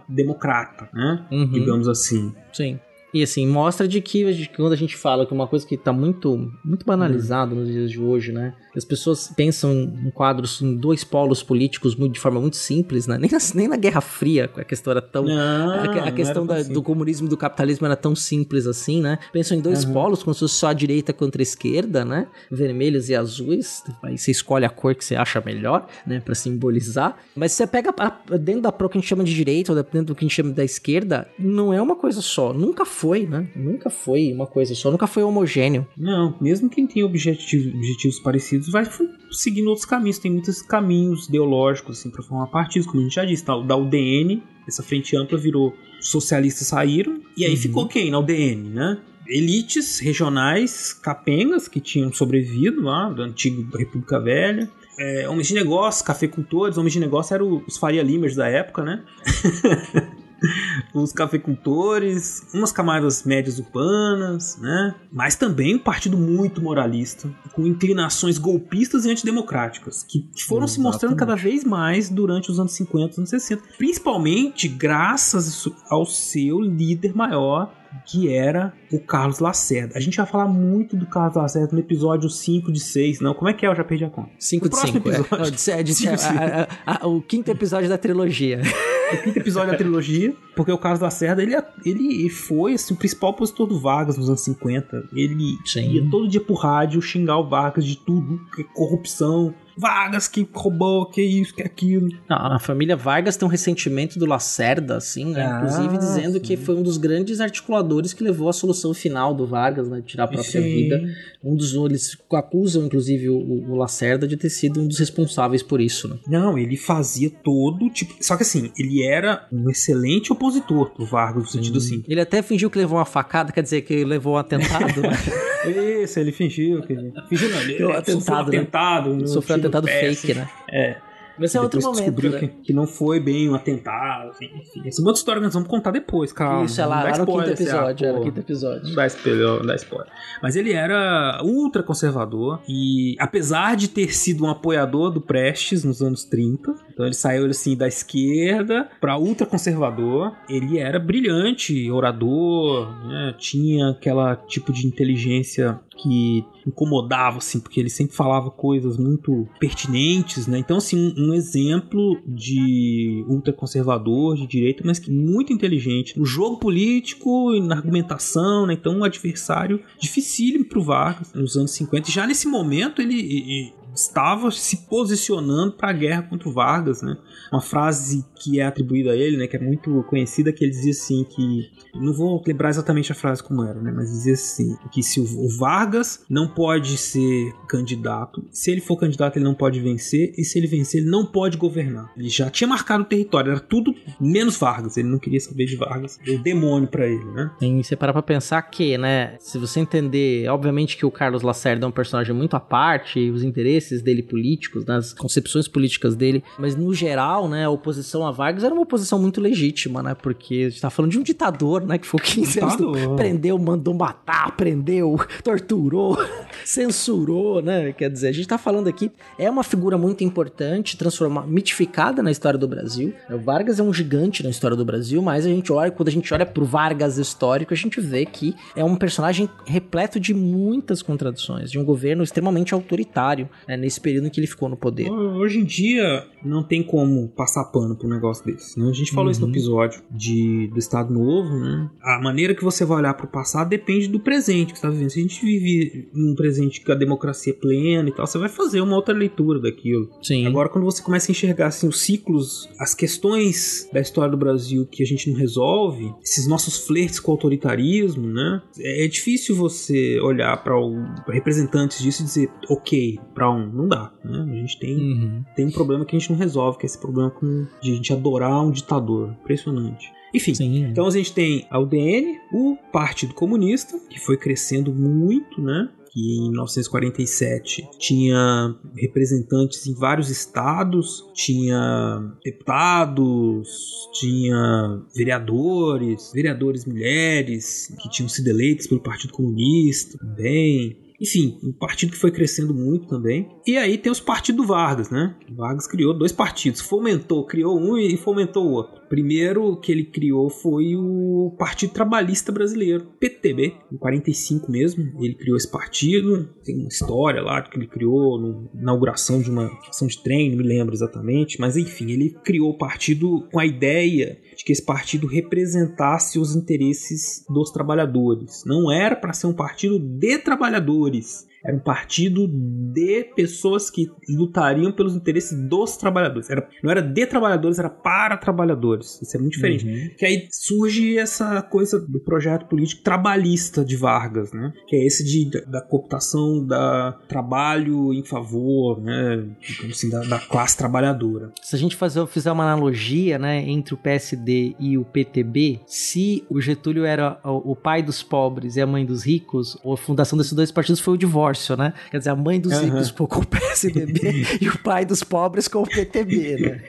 democrata, né? Uhum. Digamos assim. Sim. E assim, mostra de que, de que quando a gente fala que uma coisa que tá muito, muito banalizado nos dias de hoje, né? As pessoas pensam em quadros em dois polos políticos muito, de forma muito simples, né? Nem na, nem na Guerra Fria a questão era tão. Não, a, a questão da, do comunismo e do capitalismo era tão simples assim, né? Pensam em dois Uhum. polos, como se fosse só a direita contra a esquerda, né? Vermelhos e azuis. Aí você escolhe a cor que você acha melhor, né? Pra simbolizar. Mas você pega a- dentro da pro que a gente chama de direita, ou dentro do que a gente chama da esquerda, não é uma coisa só. Nunca foi, né? Nunca foi uma coisa só. Nunca foi homogêneo. Não, mesmo quem tem objetivos, objetivos parecidos vai seguindo outros caminhos. Tem muitos caminhos ideológicos assim, para formar partidos, como a gente já disse. tá? Da UDN, essa frente ampla virou socialistas saíram, e aí Uhum. ficou quem na UDN, né? Elites regionais capengas que tinham sobrevivido lá da antiga República Velha. É, homens de negócio, cafeicultores, homens de negócio eram os Faria Limers da época, né? os cafeicultores, umas camadas médias urbanas, né? Mas também um partido muito moralista, com inclinações golpistas e antidemocráticas, que, foram se mostrando cada vez mais durante os anos 50 anos 60, principalmente graças ao seu líder maior, que era o Carlos Lacerda. A gente vai falar muito do Carlos Lacerda no episódio 5 de 6, não? Como é que é? Eu já perdi a conta. 5 No de próximo 5. É. Não, de- é de- Cinco é, de cinco. a- a- a- o quinto episódio da trilogia. o quinto episódio da trilogia, porque o Carlos Lacerda, ele, ele foi assim, o principal opositor do Vargas nos anos 50. Ele ia todo dia pro rádio xingar o Vargas de tudo, é corrupção. Vargas que roubou, que isso, que aquilo. Não, a família Vargas tem um ressentimento do Lacerda, assim, né? Ah, Inclusive dizendo que foi um dos grandes articuladores que levou à solução final do Vargas, né? Tirar a própria Sim. vida. Um dos. Eles acusam, inclusive, o, o Lacerda de ter sido um dos responsáveis por isso, né? Não, ele fazia todo tipo. Só que assim, ele era um excelente opositor do Vargas, no sentido assim. Ele até fingiu que levou uma facada, quer dizer, que levou um atentado, né? Isso, ele fingiu. Que... Fingiu não, ele ele atentado, sofreu um né? atentado. um Sofreu atentado péssimo. fake, né? É. Mas esse é outro momento, descobriu né? que, que não foi bem um atentado, assim, enfim. Essa é uma outra história que nós vamos contar depois, calma. Isso, é lá, lá no quinto assim, ah, episódio, é, no pô. quinto episódio. Não dá spoiler, não dá spoiler. Mas ele era ultra conservador e apesar de ter sido um apoiador do Prestes nos anos 30, então ele saiu assim da esquerda para ultra conservador, ele era brilhante, orador, né? tinha aquela tipo de inteligência que incomodava assim, porque ele sempre falava coisas muito pertinentes, né? Então assim, um, exemplo de ultraconservador, de direita, mas que muito inteligente no jogo político e na argumentação, né? Então um adversário dificílimo pro Vargas nos anos 50. E já nesse momento ele estava se posicionando para a guerra contra o Vargas, né? Uma frase que é atribuída a ele, né, que é muito conhecida, que ele dizia assim que não vou lembrar exatamente a frase como era, né, mas dizia assim que se o, Vargas não pode ser candidato, se ele for candidato ele não pode vencer e se ele vencer ele não pode governar. Ele já tinha marcado o território, era tudo menos Vargas. Ele não queria saber de Vargas, deu demônio para ele, né? Tem você parar pra pensar que, né, se você entender, obviamente que o Carlos Lacerda é um personagem muito à parte, os interesses dele políticos, né, as concepções políticas dele, mas no geral, né, a oposição a Vargas era uma oposição muito legítima, né, porque a gente tá falando de um ditador, né, que foi 15 anos, do- prendeu, mandou matar, prendeu, torturou, censurou, né, quer dizer, a gente tá falando aqui, é uma figura muito importante, transformada, mitificada na história do Brasil, o Vargas é um gigante na história do Brasil, mas a gente olha, quando a gente olha pro Vargas histórico, a gente vê que é um personagem repleto de muitas contradições, de um governo extremamente autoritário, né, nesse período em que ele ficou no poder. Hoje em dia não tem como passar pano um negócio desse. Né? A gente falou isso no Uhum. episódio de, do Estado Novo, né? A maneira que você vai olhar pro passado depende do presente que você tá vivendo. Se a gente vive num presente com a democracia é plena e tal, você vai fazer uma outra leitura daquilo. Sim. Agora, quando você começa a enxergar assim, os ciclos, as questões da história do Brasil que a gente não resolve, esses nossos flertes com o autoritarismo, né? É, é difícil você olhar para representantes disso e dizer, ok, pra um. Não dá, né? A gente tem, Uhum. tem um problema que a gente não resolve, que é esse problema com, de a gente adorar um ditador. Impressionante. Enfim, Sim. então a gente tem a UDN, o Partido Comunista, que foi crescendo muito, né? Que em 1947 tinha representantes em vários estados, tinha deputados, tinha vereadores, vereadores mulheres que tinham sido eleitos pelo Partido Comunista também. Enfim, um partido que foi crescendo muito também. E aí tem os partidos Vargas, né? Vargas criou dois partidos, fomentou, criou um e fomentou o outro. Primeiro que ele criou foi o Partido Trabalhista Brasileiro, PTB, em 45 mesmo. Ele criou esse partido, tem uma história lá que ele criou na inauguração de uma ação de trem, não me lembro exatamente, mas enfim, ele criou o partido com a ideia de que esse partido representasse os interesses dos trabalhadores. Não era para ser um partido de trabalhadores, era um partido de pessoas que lutariam pelos interesses dos trabalhadores. Era, não era de trabalhadores, era para trabalhadores. Isso é muito diferente. Uhum. Que aí surge essa coisa do projeto político trabalhista de Vargas, né? Que é esse de, da, da cooptação da trabalho em favor, né? Assim, da, da, classe trabalhadora. Se a gente fazer, fizer uma analogia, né, entre o PSD e o PTB, se o Getúlio era o, o pai dos pobres e a mãe dos ricos, a fundação desses dois partidos foi o divórcio divórcio, né? Quer dizer, a mãe dos uhum. ricos com o PSDB e o pai dos pobres com o PTB, né?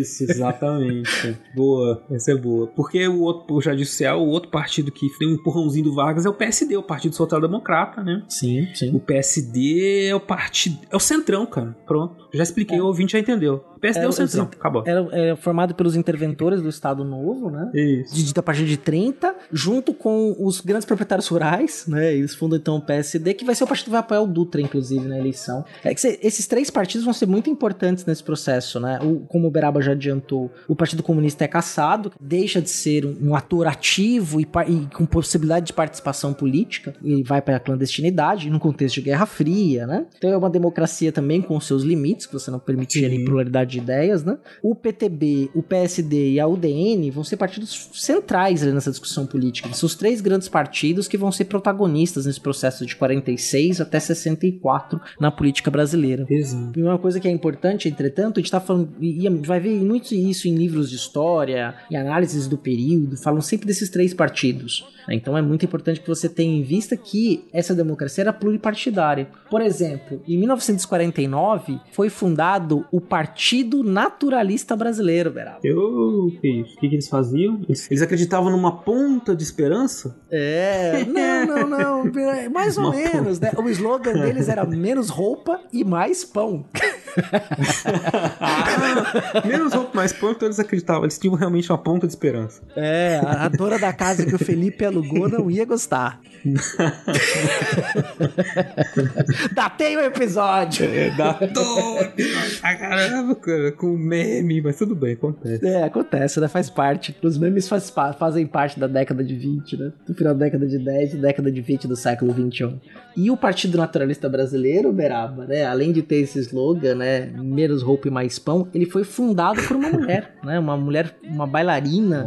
Isso, exatamente. boa, essa é boa. Porque o outro, já disse, o outro partido que tem um empurrãozinho do Vargas é o PSD, o Partido Social Democrata, né? Sim, sim. O PSD é o partido, é o centrão, cara. Pronto. Já expliquei, é. o ouvinte já entendeu. PSD é o centrão, acabou. Era, era, formado pelos interventores do Estado Novo, né? Isso. De, a partir de 30, junto com os grandes proprietários rurais, né? Eles fundam então o PSD, que vai ser o partido que vai apoiar o Dutra, inclusive, na eleição. É que esses três partidos vão ser muito importantes nesse processo, né? O, como o Beraba já adiantou, o Partido Comunista é caçado, deixa de ser um, um ator ativo e, e, com possibilidade de participação política, e vai para a clandestinidade, num contexto de Guerra Fria, né? Então é uma democracia também com seus limites, que você não permite ali pluralidade de ideias, né? O PTB, o PSD e a UDN vão ser partidos centrais ali nessa discussão política. São os três grandes partidos que vão ser protagonistas nesse processo de 46 até 64 na política brasileira. Exato. E uma coisa que é importante, entretanto, a gente tá falando, e vai ver muito isso em livros de história, em análises do período, falam sempre desses três partidos. Né? Então é muito importante que você tenha em vista que essa democracia era pluripartidária. Por exemplo, em 1949 foi fundado o Partido Naturalista Brasileiro, Beraba. Eu fiz. O que, que eles faziam? Eles acreditavam numa ponta de esperança? É, não, não, não. Mais ou menos, né? O slogan deles era menos roupa e mais pão. ah, menos roupa, mais pão, então eles acreditavam. Eles tinham realmente uma ponta de esperança. É, a dona da casa que o Felipe alugou não ia gostar. Datei o episódio. É, datou o episódio. Ah, caramba, cara, com meme, mas tudo bem, acontece. É, acontece, né? Faz parte. Os memes faz, fazem parte da década de 20, né? Do final da década de 10 e década de 20 do século 21. E o Partido Naturalista Brasileiro, Beraba, né? Além de ter esse slogan, né? Menos roupa e mais pão, ele foi fundado por uma mulher, né? Uma mulher, uma bailarina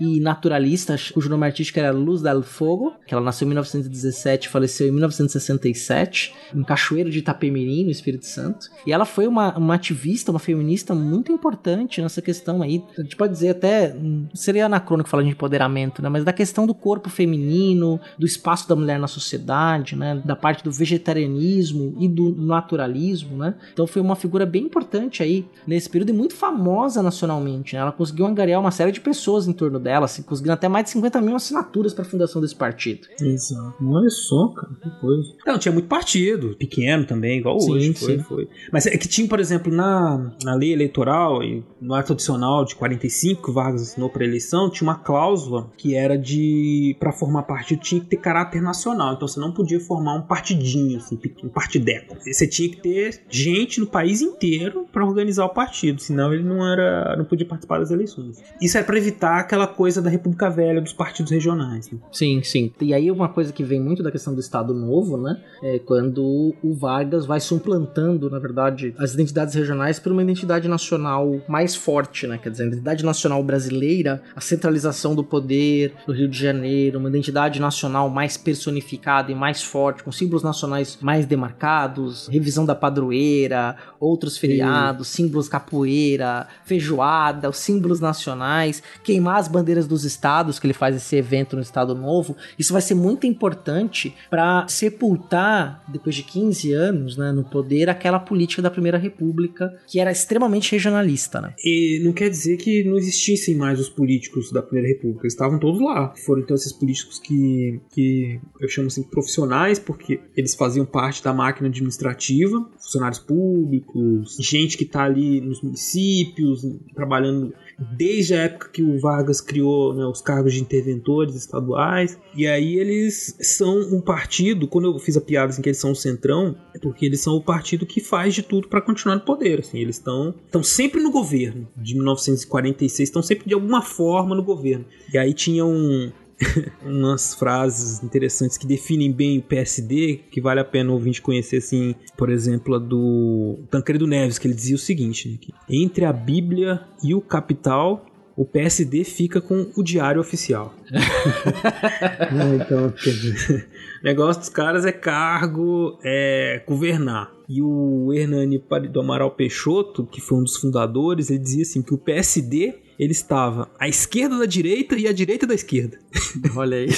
e naturalista, cujo nome artístico era Luz del Fogo, que ela nasceu em 1917 faleceu em 1967, em Cachoeiro de Itapemirim, no Espírito Santo. E ela foi uma, uma ativista, uma feminista muito importante nessa questão aí. A gente pode dizer até, seria anacrônico falar de empoderamento, né? Mas da questão do corpo feminino, do espaço da mulher na sociedade, né? Da parte do vegetarianismo e do naturalismo, né? Então foi uma figura bem importante aí nesse período e muito famosa nacionalmente, né? Ela conseguiu angariar uma série de pessoas em torno dela, assim, conseguindo até mais de 50 mil assinaturas para a fundação desse partido. Exato. Olha só, cara, que coisa. Não, tinha muito partido, pequeno também, igual sim, hoje. Foi, sim. foi. Mas é que tinha, por exemplo, na, na lei eleitoral e no ato adicional de 45 que o Vargas assinou para eleição, tinha uma cláusula que era de para formar partido tinha que ter caráter nacional. Então você não podia formar um partidinho, assim, um partideco. Você tinha que ter gente no país inteiro para organizar o partido, senão ele não era, não podia participar das eleições. Isso é para evitar aquela coisa da República Velha dos partidos regionais. Né? Sim, sim. E aí uma coisa que vem muito da questão do Estado Novo, né? É quando o Vargas vai suplantando, na verdade, as identidades regionais por uma identidade nacional mais forte, né? Quer dizer, a identidade nacional brasileira, a centralização do poder do Rio de Janeiro, uma identidade nacional mais personificada e mais forte, com símbolos nacionais mais demarcados, revisão da padroeira, outros feriados, Sim. símbolos capoeira, feijoada, os símbolos nacionais, queimar as bandeiras dos estados, que ele faz esse evento no Estado Novo. Isso vai ser muito importante para sepultar, depois de 15 anos, né, no poder, aquela política da Primeira República que era extremamente regionalista. Né? E não quer dizer que não existissem mais os políticos da Primeira República, eles estavam todos lá. Foram então esses políticos que, que eu chamo assim profissionais, porque eles faziam parte da máquina administrativa, funcionários públicos, gente que está ali nos municípios, trabalhando desde a época que o Vargas criou né, os cargos de interventores estaduais. E aí eles são um partido, quando eu fiz a piada assim, que eles são o centrão, é porque eles são o partido que faz de tudo para continuar no poder. Assim, eles estão sempre no governo. De 1946, estão sempre de alguma forma no governo. E aí tinha um, umas frases interessantes que definem bem o PSD, que vale a pena o ouvinte conhecer, assim, por exemplo, a do Tancredo Neves, que ele dizia o seguinte, né, entre a Bíblia e o capital, o PSD fica com o diário oficial. é, então, o negócio dos caras é cargo, é governar. E o Hernani do Amaral Peixoto, que foi um dos fundadores, ele dizia assim que o PSD ele estava à esquerda da direita e à direita da esquerda. Olha aí.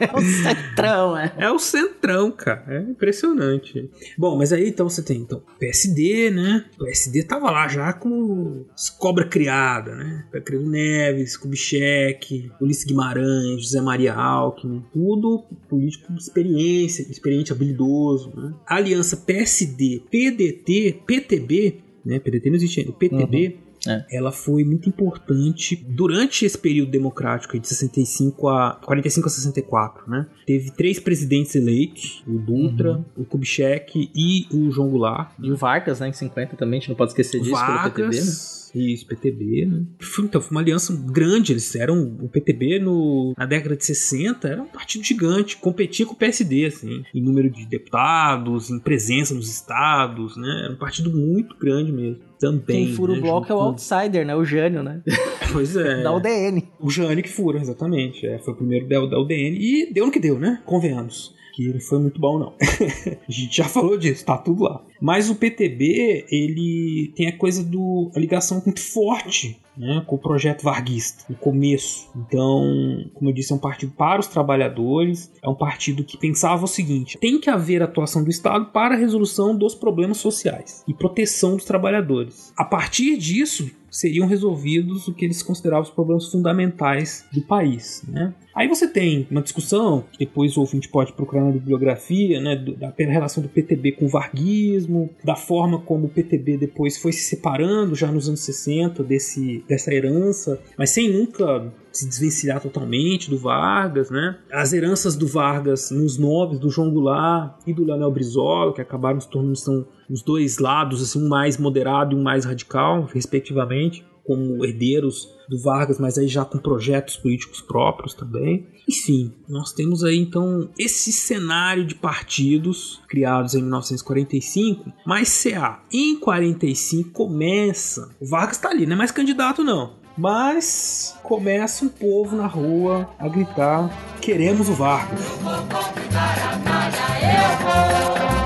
é o centrão, é. É o centrão, cara. É impressionante. Bom, mas aí então você tem então PSD, né? O PSD tava lá já com as cobra criada, né? Tancredo Neves, Kubitschek, Ulisses Guimarães, José Maria Alckmin, tudo político de experiência, experiente, habilidoso, né? A aliança PSD, PDT, PTB, né? PDT não existe ainda, PTB uhum é. ela foi muito importante durante esse período democrático de 65 a 45 a 64, né? Teve três presidentes eleitos, o Dutra, uhum. o Kubitschek e o João Goulart. E o Vargas, né, em 50 também, a gente não pode esquecer disso Vargas, pelo PTB, né? Isso, PTB, né? Então, foi uma aliança grande. Eles eram. O PTB no, na década de 60 era um partido gigante, competia com o PSD, assim, em número de deputados, em presença nos estados, né? Era um partido muito grande mesmo também. Quem fura né, o bloco é o outsider, né? O Jânio, né? Pois é. da UDN. O Jânio que fura, exatamente. É, foi o primeiro da, da UDN e deu no que deu, né? Convenhamos que não foi muito bom, não. a gente já falou disso, tá tudo lá. Mas o PTB, ele tem a coisa do. a ligação muito forte né, com o projeto varguista no começo. Então, como eu disse, é um partido para os trabalhadores, é um partido que pensava o seguinte: tem que haver atuação do Estado para a resolução dos problemas sociais e proteção dos trabalhadores. A partir disso, seriam resolvidos o que eles consideravam os problemas fundamentais do país. Né? Aí você tem uma discussão, que depois o ouvinte pode procurar na bibliografia, né, da relação do PTB com o varguismo, da forma como o PTB depois foi se separando já nos anos 60 desse, dessa herança, mas sem nunca se desvencilhar totalmente do Vargas, né? As heranças do Vargas nos nobres, do João Goulart e do Leonel Brizola, que acabaram se tornando são os dois lados, assim, um mais moderado e um mais radical, respectivamente como herdeiros do Vargas, mas aí já com projetos políticos próprios também. Enfim, nós temos aí então esse cenário de partidos criados em 1945, mas CA em 45 começa. O Vargas está ali, não é mais candidato não. Mas começa um povo na rua a gritar: queremos o Vargas. Eu vou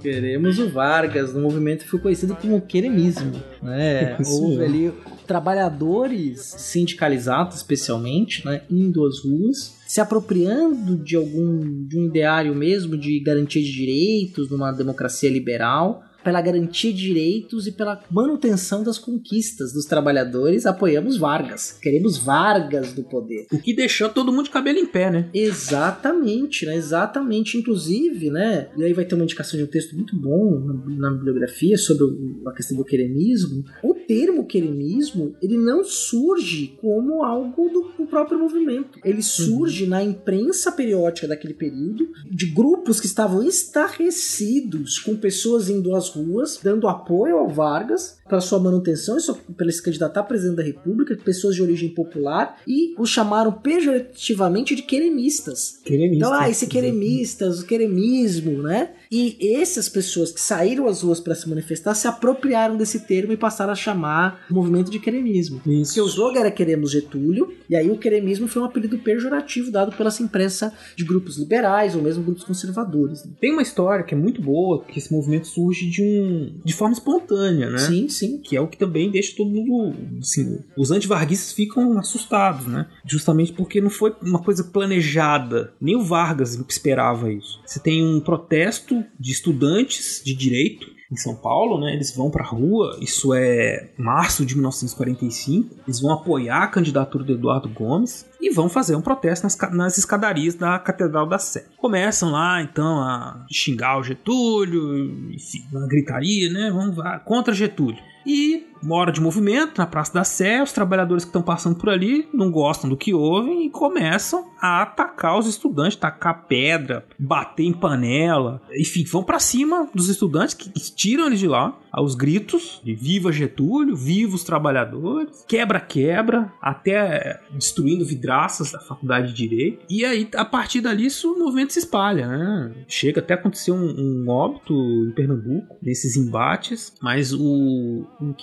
Queremos o Vargas, no movimento que foi conhecido como queremismo. Né? Houve ali trabalhadores sindicalizados, especialmente, né, indo às ruas, se apropriando de algum de um ideário mesmo de garantia de direitos numa democracia liberal pela garantia de direitos e pela manutenção das conquistas dos trabalhadores, apoiamos Vargas. Queremos Vargas do poder. O que deixou todo mundo de cabelo em pé, né? Exatamente, né? Exatamente. Inclusive, né? E aí vai ter uma indicação de um texto muito bom na, na bibliografia sobre a questão do queremismo. O termo queremismo, ele não surge como algo do, do próprio movimento. Ele surge uhum. na imprensa periódica daquele período, de grupos que estavam estarrecidos com pessoas indo às ruas, dando apoio ao Vargas para sua manutenção e para ele se candidatar a presidente da República, pessoas de origem popular, e o chamaram pejorativamente de queremistas. queremistas então, ah, esse queremistas, o queremismo, né? E essas pessoas que saíram às ruas para se manifestar se apropriaram desse termo e passaram a chamar chamar movimento de queremismo. Isso. Porque o slogan era Queremos Getúlio, e aí o queremismo foi um apelido pejorativo dado pela imprensa de grupos liberais ou mesmo grupos conservadores. Né? Tem uma história que é muito boa, que esse movimento surge de um de forma espontânea, né? Sim, sim. Que é o que também deixa todo mundo, assim, os antivarguistas ficam assustados, né? Justamente porque não foi uma coisa planejada. Nem o Vargas esperava isso. Você tem um protesto de estudantes de direito em São Paulo, né? Eles vão pra rua, isso é março de 1945. Eles vão apoiar a candidatura do Eduardo Gomes e vão fazer um protesto nas, nas escadarias da Catedral da Sé. Começam lá, então, a xingar o Getúlio, enfim, uma gritaria, né? Vamos lá, contra Getúlio. E uma hora de movimento na Praça da Sé, os trabalhadores que estão passando por ali não gostam do que ouvem e começam a atacar os estudantes, tacar pedra, bater em panela, enfim, vão para cima dos estudantes que tiram eles de lá aos gritos de viva Getúlio, viva os trabalhadores, quebra-quebra, até destruindo vidraças da faculdade de Direito. E aí, a partir dali, isso, o movimento se espalha, né? Chega até a acontecer um, um óbito em Pernambuco, nesses embates, mas o, o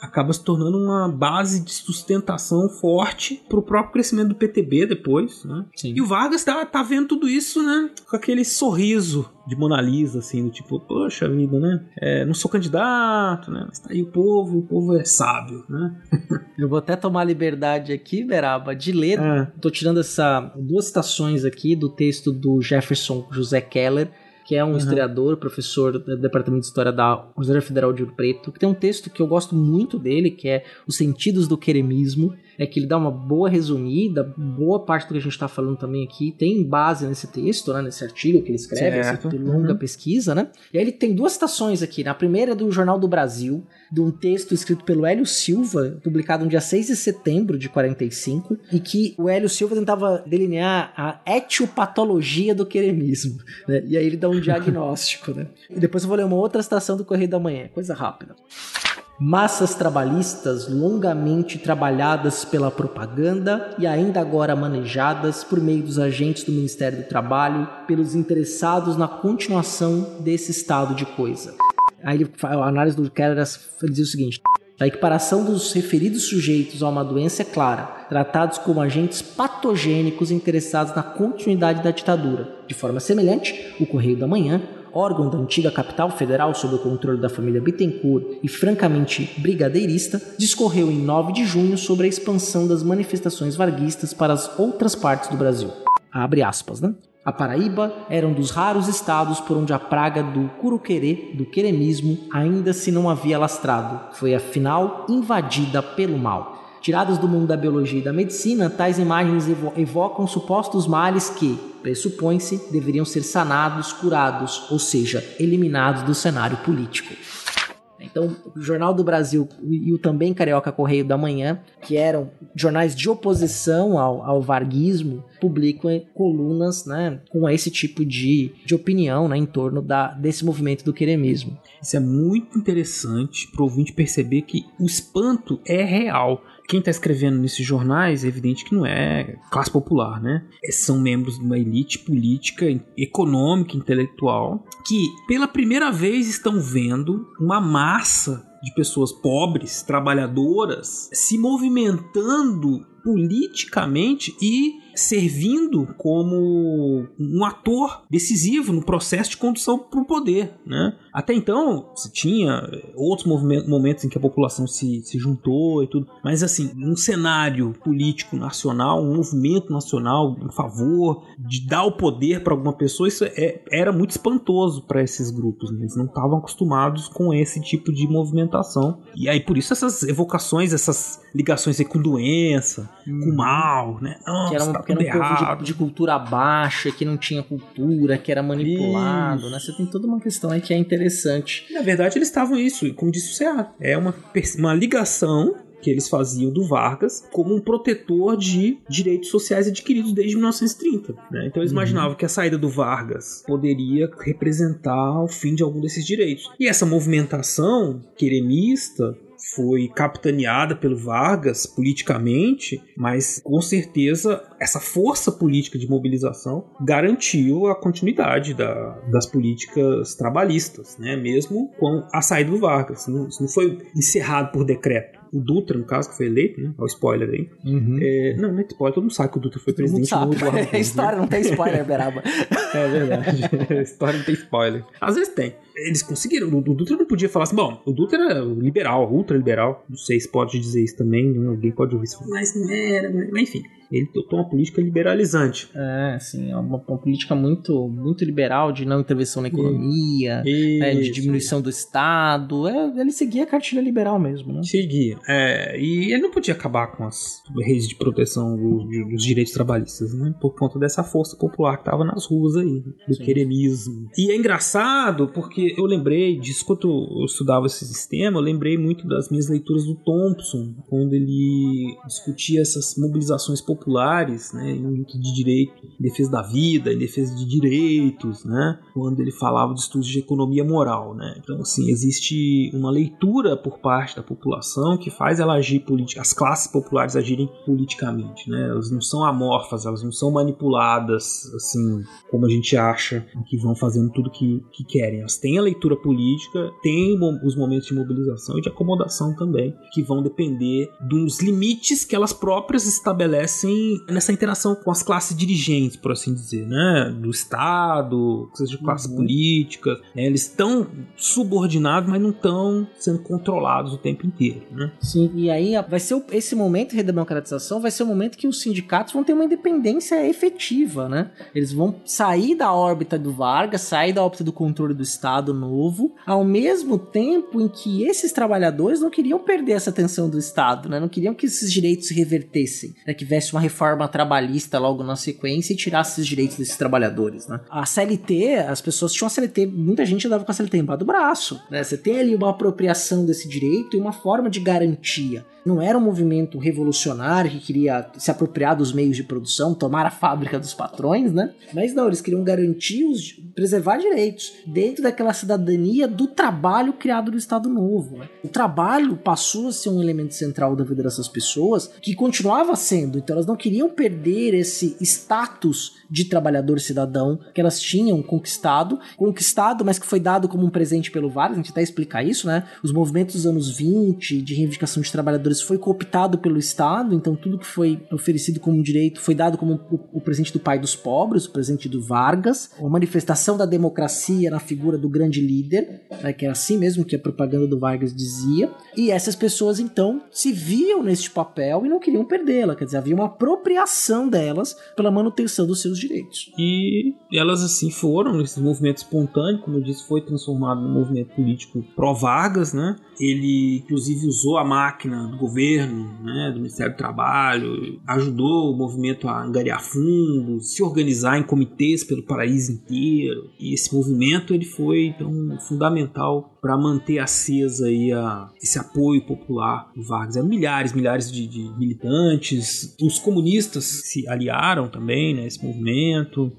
acaba se tornando uma base de sustentação forte para o próprio crescimento do PTB depois, né? Sim. E o Vargas tá, tá vendo tudo isso, né? Com aquele sorriso de Mona Lisa, assim, do tipo, poxa vida, né? É, não sou candidato, né? Mas tá aí o povo, o povo é sábio, né? Eu vou até tomar liberdade aqui, Beraba, de ler. É. Tô tirando essa duas citações aqui do texto do Jefferson José Keller, que é um Uhum. historiador, professor do Departamento de História da Universidade Federal de Ouro Preto, que tem um texto que eu gosto muito dele, que é Os Sentidos do Queremismo, é que ele dá uma boa resumida, boa parte do que a gente está falando também aqui tem base nesse texto, né, nesse artigo que ele escreve, essa longa Uhum. pesquisa, né? E aí ele tem duas citações aqui. Na primeira é do Jornal do Brasil, de um texto escrito pelo Hélio Silva, publicado no dia 6 de setembro de 45, e que o Hélio Silva tentava delinear a etiopatologia do queremismo. né? E aí ele dá um diagnóstico, né? E depois eu vou ler uma outra citação do Correio da Manhã, coisa rápida. Massas trabalhistas longamente trabalhadas pela propaganda e ainda agora manejadas por meio dos agentes do Ministério do Trabalho, pelos interessados na continuação desse estado de coisa. Aí ele, a análise do Keller ele diz o seguinte: a equiparação dos referidos sujeitos a uma doença é clara, tratados como agentes patogênicos interessados na continuidade da ditadura. De forma semelhante, o Correio da Manhã, órgão da antiga capital federal sob o controle da família Bittencourt e francamente brigadeirista, discorreu em 9 de junho sobre a expansão das manifestações varguistas para as outras partes do Brasil. Abre aspas, né? A Paraíba era um dos raros estados por onde a praga do curuquerê, do queremismo, ainda se não havia lastrado. Foi afinal invadida pelo mal. Tiradas do mundo da biologia e da medicina, tais imagens evo evocam supostos males que, pressupõe-se, deveriam ser sanados, curados, ou seja, eliminados do cenário político. Então, o Jornal do Brasil e o também Carioca Correio da Manhã, que eram jornais de oposição ao, ao varguismo, publicam colunas né, com esse tipo de, de opinião né, em torno da, desse movimento do queremismo. Isso é muito interessante para o ouvinte perceber que o espanto é real. Quem está escrevendo nesses jornais é evidente que não é classe popular, né? São membros de uma elite política, econômica, intelectual, que pela primeira vez estão vendo uma massa de pessoas pobres, trabalhadoras, se movimentando politicamente e servindo como um ator decisivo no processo de condução para o poder. Né? Até então, se tinha outros movimentos, momentos em que a população se, se juntou e tudo, mas assim, um cenário político nacional, um movimento nacional em favor de dar o poder para alguma pessoa, isso é, era muito espantoso para esses grupos. Né? Eles não estavam acostumados com esse tipo de movimentação. E aí, por isso, essas evocações, essas ligações com doença, com mal, né? Que era um, tá que era um povo de, de cultura baixa, que não tinha cultura, que era manipulado, né? Você tem toda uma questão aí que é interessante. Na verdade, eles estavam isso, como disse o Ceará, é uma, uma ligação que eles faziam do Vargas como um protetor de direitos sociais adquiridos desde 1930. Né? Então eles uhum. imaginavam que a saída do Vargas poderia representar o fim de algum desses direitos. E essa movimentação queremista foi capitaneada pelo Vargas politicamente, mas com certeza essa força política de mobilização garantiu a continuidade da, das políticas trabalhistas, né? mesmo com a saída do Vargas. Não, isso não foi encerrado por decreto o Dutra, no caso, que foi eleito, né? Olha o spoiler aí. Uhum. É, não, não é spoiler, todo mundo sabe que o Dutra foi todo presidente no Eduardo É história, não tem spoiler, Beraba. é verdade. história não tem spoiler. Às vezes tem. Eles conseguiram. O, o Dutra não podia falar assim, bom, o Dutra era liberal, ultraliberal. Não sei se pode dizer isso também, né? alguém pode ouvir isso. Mas não era, mas enfim ele adotou uma política liberalizante. É, sim, é uma, uma, política muito, muito liberal de não intervenção na economia, né, de diminuição do Estado. É, ele seguia a cartilha liberal mesmo, né? Seguia. É, e ele não podia acabar com as redes de proteção dos, dos direitos trabalhistas, né? Por conta dessa força popular que estava nas ruas aí, do sim. queremismo. E é engraçado porque eu lembrei disso quando eu estudava esse sistema, eu lembrei muito das minhas leituras do Thompson, quando ele discutia essas mobilizações populares né, de direito, em defesa da vida, em defesa de direitos, né, quando ele falava de estudos de economia moral, né. Então, assim, existe uma leitura por parte da população que faz ela agir política, as classes populares agirem politicamente, né. Elas não são amorfas, elas não são manipuladas, assim, como a gente acha que vão fazendo tudo que, que querem. Elas têm a leitura política, têm os momentos de mobilização e de acomodação também, que vão depender dos limites que elas próprias estabelecem nessa interação com as classes dirigentes, por assim dizer, né? Do Estado, seja de classe uhum. política. Né? Eles estão subordinados, mas não estão sendo controlados o tempo inteiro, né? Sim, e aí vai ser esse momento de democratização vai ser o momento que os sindicatos vão ter uma independência efetiva, né? Eles vão sair da órbita do Vargas, sair da órbita do controle do Estado novo, ao mesmo tempo em que esses trabalhadores não queriam perder essa atenção do Estado, né? Não queriam que esses direitos se revertessem, né? que tivesse uma reforma trabalhista logo na sequência e tirasse os direitos desses trabalhadores, né? A CLT, as pessoas tinham a CLT, muita gente andava com a CLT embaixo do braço, né? Você tem ali uma apropriação desse direito e uma forma de garantia. Não era um movimento revolucionário que queria se apropriar dos meios de produção, tomar a fábrica dos patrões, né? Mas não, eles queriam garantir os, preservar direitos dentro daquela cidadania do trabalho criado no Estado Novo. Né? O trabalho passou a ser um elemento central da vida dessas pessoas, que continuava sendo. Então elas não queriam perder esse status de trabalhador cidadão que elas tinham conquistado, conquistado, mas que foi dado como um presente pelo Vargas. A gente até explica isso, né? Os movimentos dos anos 20 de reivindicação de trabalhadores foi cooptado pelo Estado, então tudo que foi oferecido como direito foi dado como o, presente do pai dos pobres, o presente do Vargas, uma manifestação da democracia na figura do grande líder, né, que é assim mesmo que a propaganda do Vargas dizia, e essas pessoas então se viam neste papel e não queriam perdê-la, quer dizer, havia uma apropriação delas pela manutenção dos seus direitos. E elas assim foram, esse movimento espontâneo, como eu disse, foi transformado num movimento político pró-Vargas, né? Ele inclusive usou a máquina do governo, né, do Ministério do Trabalho, ajudou o movimento a angariar fundos, se organizar em comitês pelo país inteiro. E esse movimento ele foi então fundamental para manter acesa aí a, esse apoio popular do Vargas. Eram milhares, milhares de, de militantes. Os comunistas se aliaram também nesse né, movimento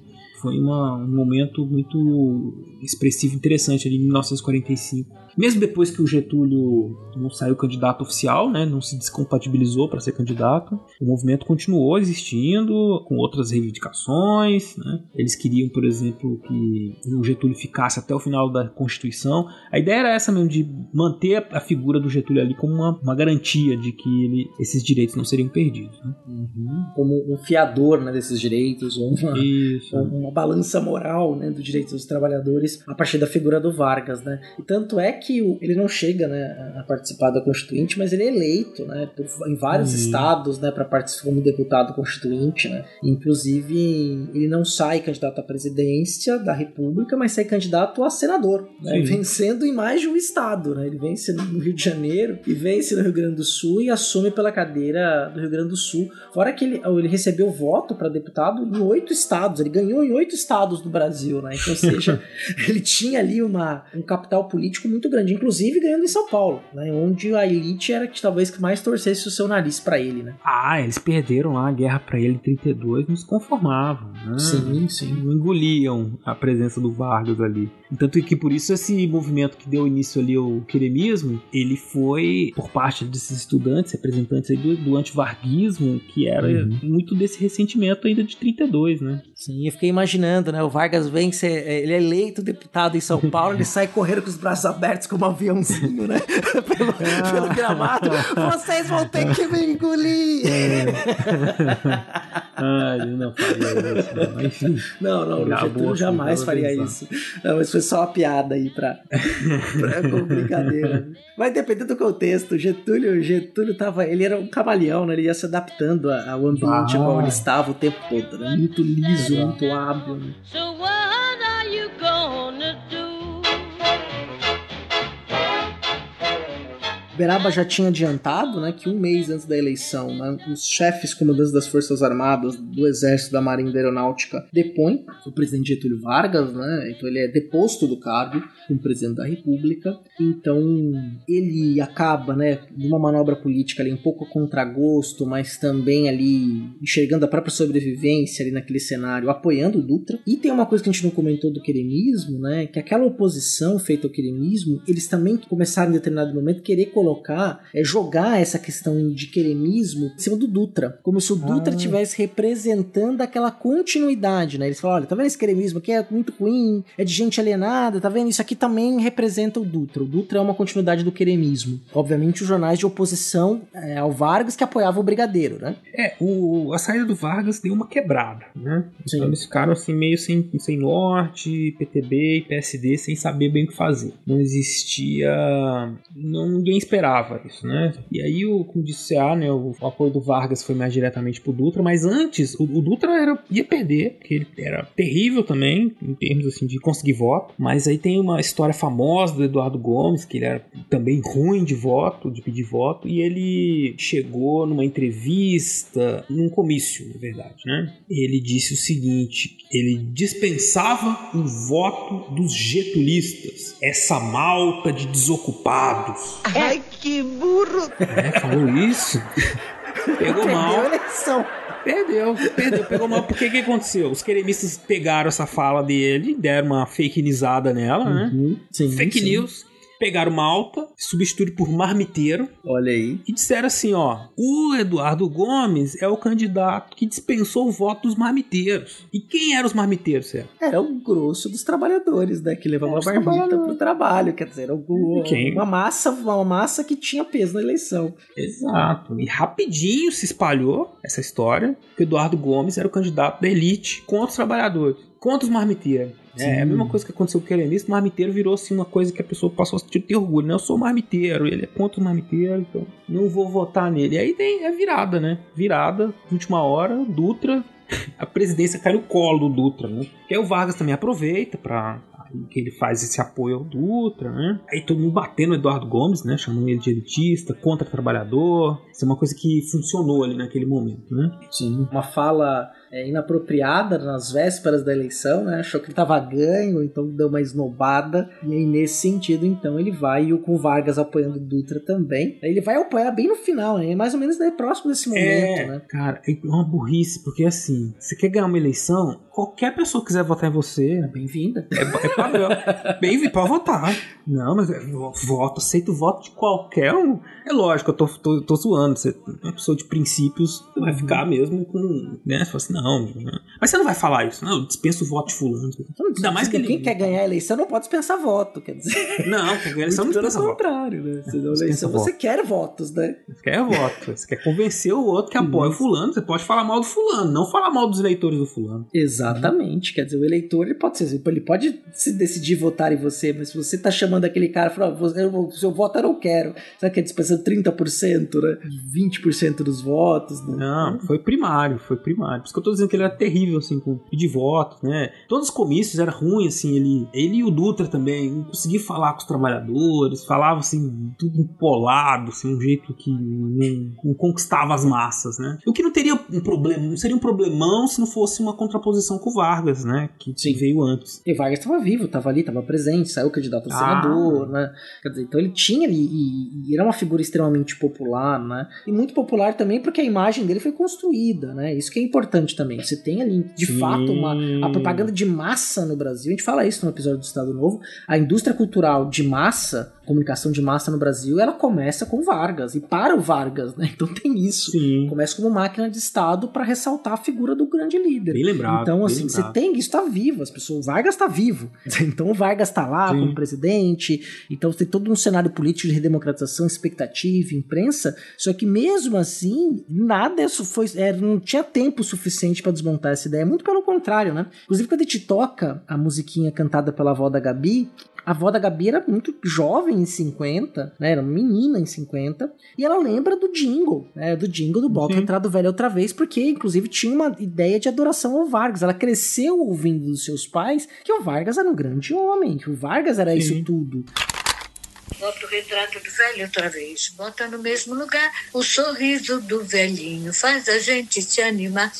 foi uma, um momento muito expressivo, interessante ali em 1945. Mesmo depois que o Getúlio não saiu candidato oficial, né, não se descompatibilizou para ser candidato, o movimento continuou existindo com outras reivindicações. Né? Eles queriam, por exemplo, que o Getúlio ficasse até o final da Constituição. A ideia era essa mesmo, de manter a figura do Getúlio ali como uma, uma garantia de que ele, esses direitos não seriam perdidos. Né? Uhum. Como um fiador né, desses direitos, ou uma, Isso. uma balança moral né, dos direitos dos trabalhadores a partir da figura do Vargas. Né? E tanto é que o, ele não chega né, a participar da Constituinte, mas ele é eleito né, por, em vários uhum. estados né, para participar como deputado constituinte. Né? Inclusive, ele não sai candidato à presidência da República, mas sai candidato a senador, né, vencendo em mais de um estado. Né? Ele vence no Rio de Janeiro e vence no Rio Grande do Sul e assume pela cadeira do Rio Grande do Sul. Fora que ele, ele recebeu voto para deputado em oito estados, ele ganhou em oito oito estados do Brasil, né? Então, ou seja, ele tinha ali uma, um capital político muito grande, inclusive ganhando em São Paulo, né? Onde a elite era que talvez que mais torcesse o seu nariz para ele, né? Ah, eles perderam lá a guerra para ele em 32, não se conformavam, né? Sim, sim. Não engoliam a presença do Vargas ali. Tanto que por isso esse movimento que deu início ali ao queremismo, ele foi por parte desses estudantes, representantes aí do, do antivarguismo, que era uhum. muito desse ressentimento ainda de 32, né? Sim, eu fiquei imaginando, né? O Vargas vem, ser, ele é eleito deputado em São Paulo, ele sai correndo com os braços abertos como um aviãozinho, né? pelo, ah. pelo gramado. Vocês vão ter que me engolir! É. ah, ele não faria isso, não. Enfim. Não, não, o Getúlio jamais faria isso. Não, mas foi só uma piada aí pra, pra como brincadeira. Vai depender do contexto. Getúlio, Getúlio tava. Ele era um camaleão, né? Ele ia se adaptando ao ambiente ah. qual ele estava o tempo todo, né? Muito liso, muito hábil. Né? So Beraba já tinha adiantado né, que um mês antes da eleição, né, os chefes comandantes das Forças Armadas, do Exército, da Marinha e da Aeronáutica depõem o presidente Getúlio Vargas, né, então ele é deposto do cargo como presidente da República. Então ele acaba, né, numa manobra política ali um pouco a contragosto, mas também ali enxergando a própria sobrevivência ali naquele cenário, apoiando o Dutra. E tem uma coisa que a gente não comentou do queremismo, né, que aquela oposição feita ao queremismo, eles também começaram em determinado momento querer colocar, é, jogar essa questão de queremismo em cima do Dutra, como se o Dutra estivesse ah. representando aquela continuidade, né? Eles falam, olha, tá vendo esse queremismo aqui é muito ruim, é de gente alienada, tá vendo? Isso aqui também representa o Dutra. O Dutra é uma continuidade do queremismo. Obviamente, os jornais de oposição é, ao Vargas que apoiavam o Brigadeiro, né? É, o, a saída do Vargas deu uma quebrada, né? Sim. Então eles ficaram assim meio sem, sem norte, PTB e PSD sem saber bem o que fazer. Não existia... Não, ninguém esperava isso, né? E aí, o, como disse a, né, o, o, apoio do Vargas foi mais diretamente pro Dutra, mas antes o, o, Dutra era, ia perder, porque ele era terrível também, em termos assim, de conseguir voto. Mas aí tem uma história famosa do Eduardo Gomes, que ele era também ruim de voto, de pedir voto, e ele chegou numa entrevista, num comício, na verdade, né? Ele disse o seguinte: ele dispensava o voto dos getulistas, essa malta de desocupados. Ai, que burro! É, falou isso. Pegou mal. Perdeu a eleição. Perdeu, perdeu, pegou mal. Porque que aconteceu? Os queremistas pegaram essa fala dele, deram uma fake newsada nela, né? uhum, né? Sim, fake sim. news pegaram Malta, substituíram por Marmiteiro. Olha aí. E disseram assim, ó, o Eduardo Gomes é o candidato que dispensou o voto dos marmiteiros. E quem eram os marmiteiros, Sérgio? Era o grosso dos trabalhadores, né, que levavam a marmita pro trabalho, quer dizer, quem? uma massa, uma massa que tinha peso na eleição. Exato. E rapidinho se espalhou essa história que Eduardo Gomes era o candidato da elite contra os trabalhadores, contra os marmiteiros. É, é, a mesma coisa que aconteceu com o Querenista, o marmiteiro virou assim uma coisa que a pessoa passou a ter orgulho, né? Eu sou marmiteiro, ele é contra o marmiteiro, então não vou votar nele. E aí tem, é virada, né? Virada, última hora, Dutra, a presidência cai no colo do Dutra, né? Que aí o Vargas também aproveita para que ele faz esse apoio ao Dutra, né? Aí todo mundo batendo no Eduardo Gomes, né? Chamando ele de elitista, contra trabalhador. Isso é uma coisa que funcionou ali naquele momento, né? Sim. Uma fala é, inapropriada nas vésperas da eleição, né? Achou que ele estava ganho, então deu uma esnobada. E aí, nesse sentido, então, ele vai, e o com Vargas apoiando o Dutra também. Ele vai apoiar bem no final, né? Mais ou menos daí, próximo desse momento, é, né? Cara, é uma burrice, porque assim, você quer ganhar uma eleição, qualquer pessoa que quiser votar em você. É bem-vinda. É, é padrão. Bem-vindo, pode votar. Não, mas voto, aceito o voto de qualquer um. É lógico, eu tô, tô, tô zoando. Você é uma pessoa de princípios, você vai ficar mesmo com. Né? Você fala assim, não. Mas você não vai falar isso, não. Eu dispenso o voto de fulano. Ainda mais que quem ele... quer ganhar a eleição não pode dispensar voto, quer dizer. Não, quer ganhar a eleição não dispensa voto. contrário, né? Se não eleição, você quer votos, né? Você quer voto. Você quer convencer o outro que apoia o fulano. Você pode falar mal do fulano, não falar mal dos eleitores do fulano. Exatamente. Quer dizer, o eleitor ele pode ser. Ele pode se decidir votar em você, mas se você tá chamando aquele cara e fala, oh, seu voto eu não quero. Sabe que é dispensando 30%, né? 20% dos votos, né? Não, foi primário, foi primário. Por isso que eu tô dizendo que ele era terrível, assim, com pedir voto, né? Todos os comícios era ruim, assim, ele, ele e o Dutra também não conseguia falar com os trabalhadores, falava, assim, tudo empolado, assim, um jeito que não, não, conquistava as massas, né? O que não teria um problema, não seria um problemão se não fosse uma contraposição com o Vargas, né? Que Sim. veio antes. E Vargas estava vivo, estava ali, estava presente, saiu candidato a ah. senador, né? Quer dizer, então ele tinha ali, e, e, era uma figura extremamente popular, né? E muito popular também porque a imagem dele foi construída, né? Isso que é importante também. Você tem ali, de Sim. fato, uma a propaganda de massa no Brasil. A gente fala isso no episódio do Estado Novo. A indústria cultural de massa comunicação de massa no Brasil, ela começa com Vargas e para o Vargas, né? Então tem isso. Sim. Começa como máquina de Estado para ressaltar a figura do grande líder. Bem lembrado. Então, assim, você tem isso, está vivo. As pessoas, o Vargas está vivo. Então o Vargas está lá Sim. como presidente. Então tem todo um cenário político de redemocratização, expectativa, imprensa. Só que mesmo assim, nada isso foi, é, não tinha tempo suficiente para desmontar essa ideia. Muito pelo contrário, né? Inclusive quando a gente toca a musiquinha cantada pela avó da Gabi, a avó da Gabi era muito jovem em 50, né? Era uma menina em 50. E ela lembra do jingle, né? Do jingle do Bota Entrado Velho outra vez, porque inclusive tinha uma ideia de adoração ao Vargas. Ela cresceu ouvindo dos seus pais que o Vargas era um grande homem, que o Vargas era Sim. isso tudo. Bota o retrato do velho outra vez. Bota no mesmo lugar o sorriso do velhinho. Faz a gente se animar.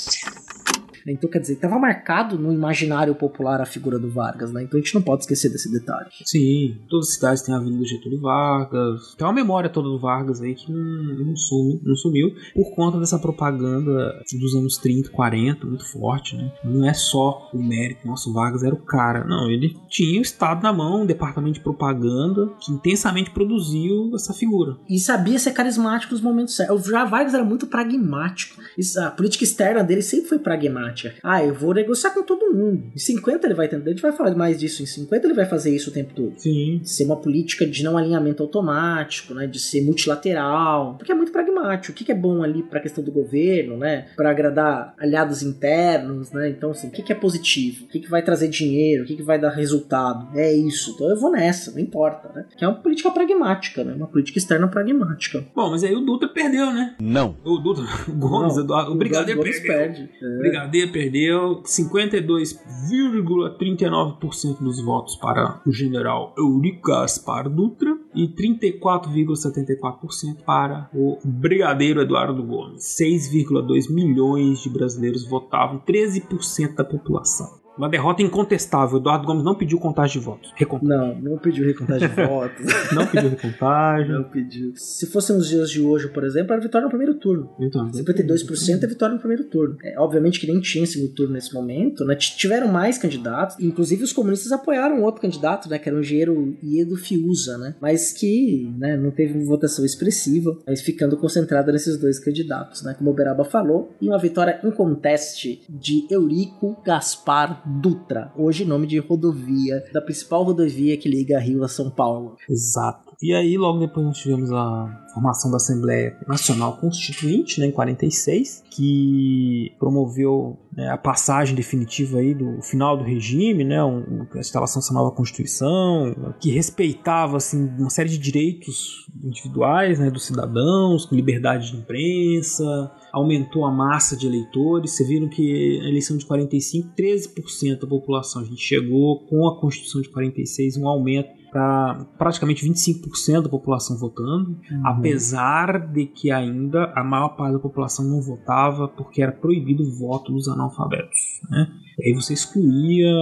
Né? Então, quer dizer, estava marcado no imaginário popular a figura do Vargas, né? Então a gente não pode esquecer desse detalhe. Sim, todas as cidades têm a Avenida Getúlio Vargas. Tem uma memória toda do Vargas aí que não, não, sumiu, não sumiu por conta dessa propaganda dos anos 30, 40, muito forte, né? Não é só o mérito, nosso Vargas era o cara. Não, ele tinha o Estado na mão, um departamento de propaganda que intensamente produziu essa figura. E sabia ser carismático nos momentos certos. Já Vargas era muito pragmático. A política externa dele sempre foi pragmática. Ah, eu vou negociar com todo mundo. Em 50 ele vai entender, a gente vai falar mais disso. Em 50 ele vai fazer isso o tempo todo. Sim. Ser uma política de não alinhamento automático, né? De ser multilateral. Porque é muito pragmático. O que é bom ali para a questão do governo, né? Para agradar aliados internos, né? Então, assim, o que é positivo? O que vai trazer dinheiro? O que vai dar resultado? É isso. Então eu vou nessa, não importa, né? Que é uma política pragmática, né? Uma política externa pragmática. Bom, mas aí o Dutra perdeu, né? Não. O Dutra, o Gomes, não, Eduardo, o Brigadeiro o Gomes perde. É. O Perdeu 52,39% dos votos para o general Eurico Gaspar Dutra e 34,74% para o brigadeiro Eduardo Gomes. 6,2 milhões de brasileiros votavam, 13% da população. Uma derrota incontestável. Eduardo Gomes não pediu contagem de votos. Recontagem. Não, não pediu recontagem de votos. não pediu recontagem. Não pediu. Se fossem os dias de hoje, por exemplo, era vitória no primeiro turno. Então, 52% é vitória no primeiro turno. É, obviamente que nem tinha segundo turno nesse momento, né? Tiveram mais candidatos. Inclusive os comunistas apoiaram outro candidato, né? Que era o engenheiro Iedo Fiuza, né? Mas que né, não teve uma votação expressiva, mas ficando concentrada nesses dois candidatos, né? Como o Beraba falou. E uma vitória inconteste de Eurico Gaspar Dutra, hoje nome de rodovia, da principal rodovia que liga Rio a São Paulo. Exato. E aí, logo depois, nós tivemos a formação da Assembleia Nacional Constituinte, né, em 46, que promoveu né, a passagem definitiva aí do final do regime, né, um, a instalação dessa nova Constituição, que respeitava assim, uma série de direitos individuais né, dos cidadãos, com liberdade de imprensa, aumentou a massa de eleitores. Vocês viram que a eleição de 45, 13% da população. A gente chegou com a Constituição de 46 um aumento para praticamente 25% da população votando, uhum. apesar de que ainda a maior parte da população não votava porque era proibido o voto dos analfabetos. Né? E aí você excluía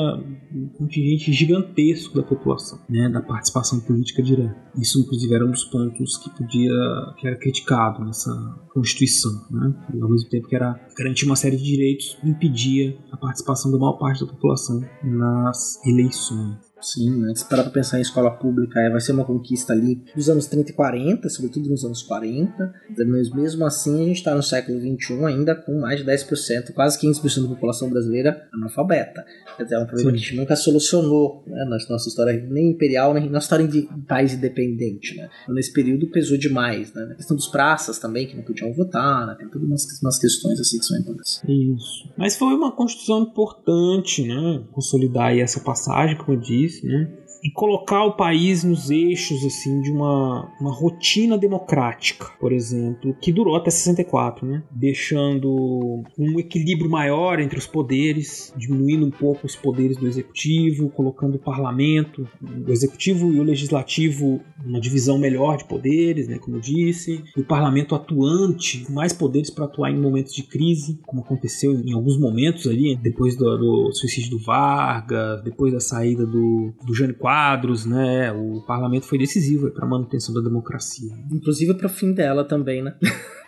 um contingente gigantesco da população, né, da participação política direta. Isso, inclusive, era um dos pontos que podia, que era criticado nessa Constituição, né? E, ao mesmo tempo que era garantir uma série de direitos, impedia a participação da maior parte da população nas eleições. Sim, né? Se parar pra pensar em escola pública, é, vai ser uma conquista ali dos anos 30 e 40, sobretudo nos anos 40. Mas mesmo assim, a gente está no século 21 ainda com mais de 10%, quase 15% da população brasileira analfabeta. Quer dizer, é um problema Sim. que a gente nunca solucionou né? na nossa história, nem imperial, nem na história de país independente. Né? Então, nesse período pesou demais. Né? A questão dos praças também, que não podiam votar, né? tem todas umas, umas questões assim que são importantes. Isso. Mas foi uma constituição importante, né? Consolidar essa passagem, como eu disse né? E colocar o país nos eixos assim de uma, uma rotina democrática, por exemplo, que durou até 64, né? Deixando um equilíbrio maior entre os poderes, diminuindo um pouco os poderes do executivo, colocando o parlamento, o executivo e o legislativo uma divisão melhor de poderes, né, como eu disse, o parlamento atuante, mais poderes para atuar em momentos de crise, como aconteceu em alguns momentos ali, depois do, do suicídio do Vargas, depois da saída do, do Jânio né, o parlamento foi decisivo para a manutenção da democracia. Inclusive para o fim dela também, né?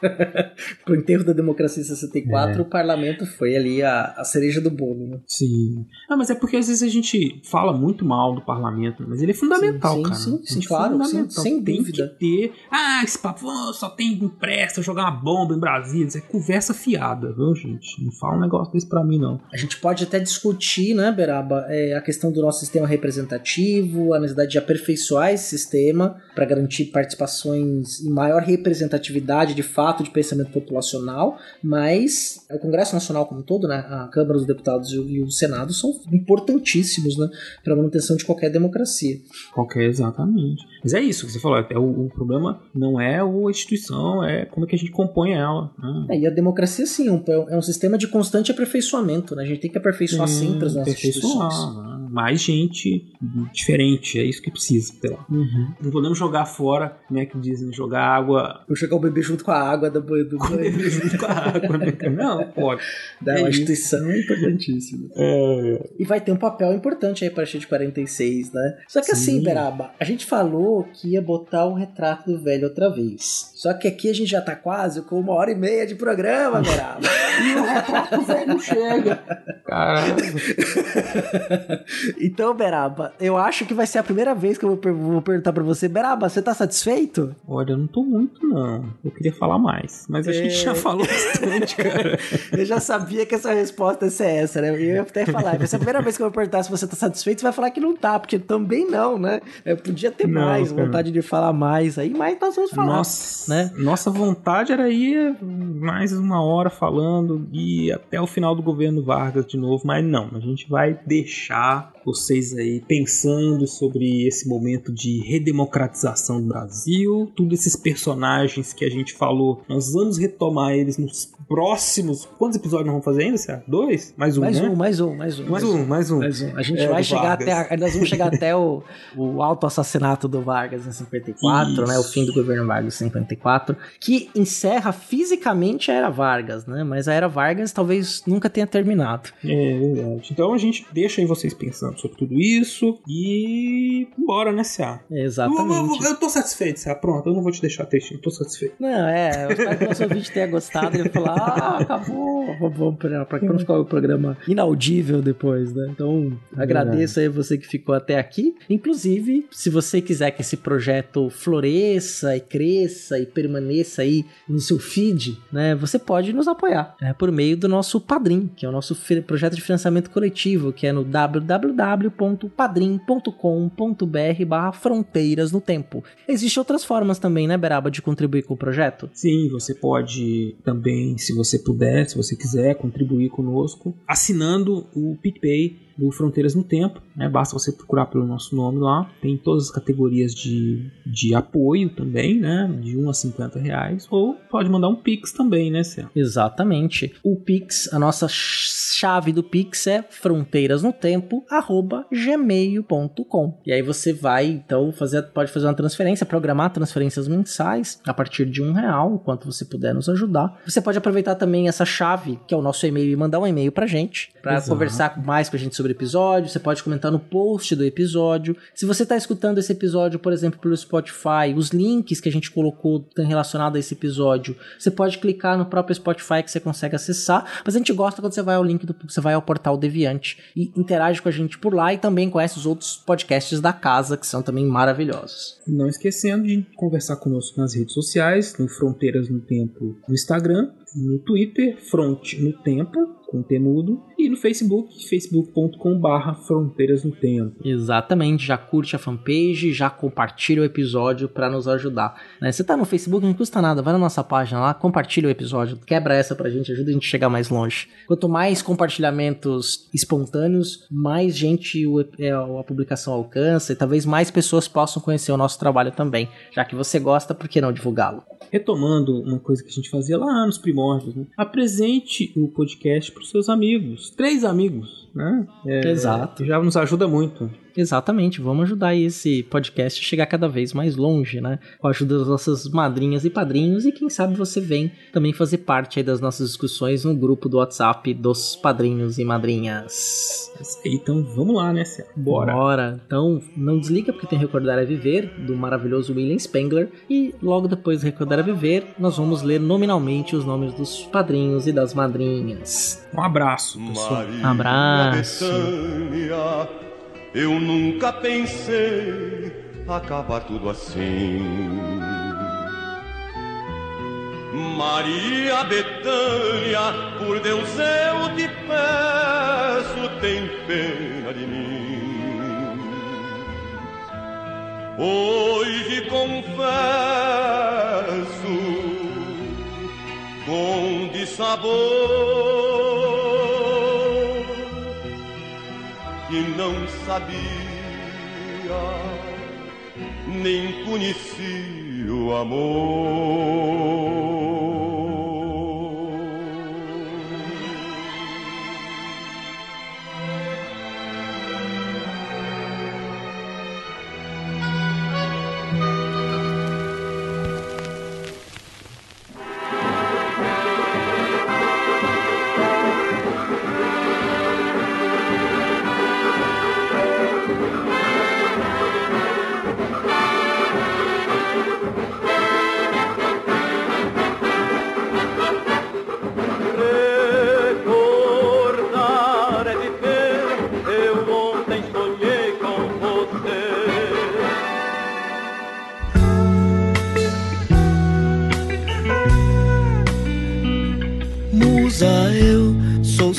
Pro enterro da democracia em 64, é. o parlamento foi ali a, a cereja do bolo, né? Sim. Não, mas é porque às vezes a gente fala muito mal do parlamento, mas ele é fundamental, sim, cara. Sim, sim, sim claro, sim, sem tem dúvida. que ter. Ah, esse papo só tem empresta jogar uma bomba em Brasília. Isso é conversa fiada, viu, gente? Não fala um negócio desse pra mim, não. A gente pode até discutir, né, Beraba, é, a questão do nosso sistema representativo, a necessidade de aperfeiçoar esse sistema para garantir participações e maior representatividade de fato de pensamento populacional, mas o Congresso Nacional como um todo, né, a Câmara dos Deputados e o Senado são importantíssimos né, para a manutenção de qualquer democracia. Qualquer, exatamente. Mas é isso que você falou, é o, o problema não é a instituição, é como é que a gente compõe ela. Né? É, e a democracia, sim, é um, é um sistema de constante aperfeiçoamento, né? A gente tem que aperfeiçoar sempre as nossas instituições. Né? Mais gente diferente, é isso que precisa, sei lá. Uhum. Não podemos jogar fora, como é que dizem, jogar água... Vou jogar o bebê junto com a água do banho do banho. bebê junto com a água, né? Não, pode. Da é uma instituição isso. importantíssima. É. E vai ter um papel importante aí para a de 46, né? Só que assim, sim. assim, Beraba, a gente falou que ia botar o retrato do velho outra vez. Só que aqui a gente já tá quase com uma hora e meia de programa, Beraba. e o retrato do velho chega. Caramba. então, Beraba, eu acho que vai ser a primeira vez que eu vou, per vou perguntar para você, Beraba, você tá satisfeito? Olha, eu não tô muito, não. Eu queria falar mais, mas a é... gente já falou bastante, cara. eu já sabia que essa resposta ia ser essa, né? Eu ia até falar, vai ser a primeira vez que eu vou perguntar se você tá satisfeito, você vai falar que não tá, porque também não, né? Eu podia ter não, mais, cara. vontade de falar mais aí, mas nós vamos falar, nossa, né? Nossa vontade era ir mais uma hora falando e até o final do governo Vargas de novo, mas não, a gente vai deixar vocês aí pensando sobre esse momento de redemocratização do Brasil, todos esses personagens que a gente falou, nós vamos retomar eles nos próximos. Quantos episódios nós vamos fazer ainda, Certo? Dois? Mais um, mais né? um, mais um, mais um. Mais um, mais um. Mais um. A gente é, vai chegar Vargas. até. A, nós vamos chegar até o, o auto-assassinato do Vargas em 54, Isso. né? O fim do governo Vargas em 54, que encerra fisicamente a era Vargas, né? Mas a era Vargas talvez nunca tenha terminado. É verdade. Então a gente deixa aí vocês pensando sobre tudo isso. E bora, né, Cia? Exatamente. Eu, eu, eu, tô satisfeito, Cia. Pronto, eu não vou te deixar texto, eu tô satisfeito. Não, é, eu espero que o nosso ouvinte tenha gostado e falar, ah, acabou, vamos pra, pra que não ficar o programa inaudível depois, né? Então, agradeço aí você que ficou até aqui. Inclusive, se você quiser que esse projeto floresça e cresça e permaneça aí no seu feed, né? Você pode nos apoiar, né? Por meio do nosso Padrim, que é o nosso projeto de financiamento coletivo, que é no www.padrim.com.br barra fronteiras no tempo. Existem outras formas também, né, Beraba, de contribuir com o projeto? Sim, você pode também, se você puder, se você quiser, contribuir conosco, assinando o PicPay do Fronteiras no Tempo. Né? Basta você procurar pelo nosso nome lá. Tem todas as categorias de, de apoio também, né? De 1 a 50 reais. Ou pode mandar um Pix também, né, Céu? Exatamente. O Pix, a nossa chave do Pix é fronteirasnotempo@gmail.com. E aí você vai, então, fazer, pode fazer uma transferência, programar transferências mensais a partir de um real, quanto você puder nos ajudar. Você pode aproveitar também essa chave, que é o nosso e-mail, e mandar um e-mail pra gente, para conversar mais com a gente sobre o episódio. Você pode comentar no post do episódio. Se você está escutando esse episódio, por exemplo, pelo Spotify, os links que a gente colocou relacionado a esse episódio, você pode clicar no próprio Spotify que você consegue acessar. Mas a gente gosta quando você vai ao link do você vai ao portal Deviante e interage com a gente por lá e também conhece os outros podcasts da casa que são também maravilhosos. Não esquecendo de conversar conosco nas redes sociais, no Fronteiras no Tempo no Instagram No Twitter, Front no Tempo, com temudo, e no Facebook, facebook.com/barra Fronteiras no Tempo. Exatamente, já curte a fanpage, já compartilha o episódio para nos ajudar. Né? Você tá no Facebook, não custa nada, vai na nossa página lá, compartilha o episódio, quebra essa pra gente, ajuda a gente a chegar mais longe. Quanto mais compartilhamentos espontâneos, mais gente é, a publicação alcança e talvez mais pessoas possam conhecer o nosso trabalho também. Já que você gosta, por que não divulgá-lo? Retomando uma coisa que a gente fazia lá nos primórdios, né? apresente o podcast para os seus amigos, três amigos, né? É, Exato. Já nos ajuda muito. Exatamente, vamos ajudar esse podcast a chegar cada vez mais longe, né? Com a ajuda das nossas madrinhas e padrinhos, e quem sabe você vem também fazer parte das nossas discussões no grupo do WhatsApp dos padrinhos e madrinhas. Então vamos lá, né, Cé? Bora. Bora. Então não desliga porque tem Recordar a Viver, do maravilhoso William Spengler, e logo depois de Recordar a Viver, nós vamos ler nominalmente os nomes dos padrinhos e das madrinhas. Um abraço, pessoal. Um abraço. Eu nunca pensei acabar tudo assim. Maria Betânia, por Deus eu te peço, tem pena de mim. Hoje confesso com dissabor que não sabia, nem conhecia o amor.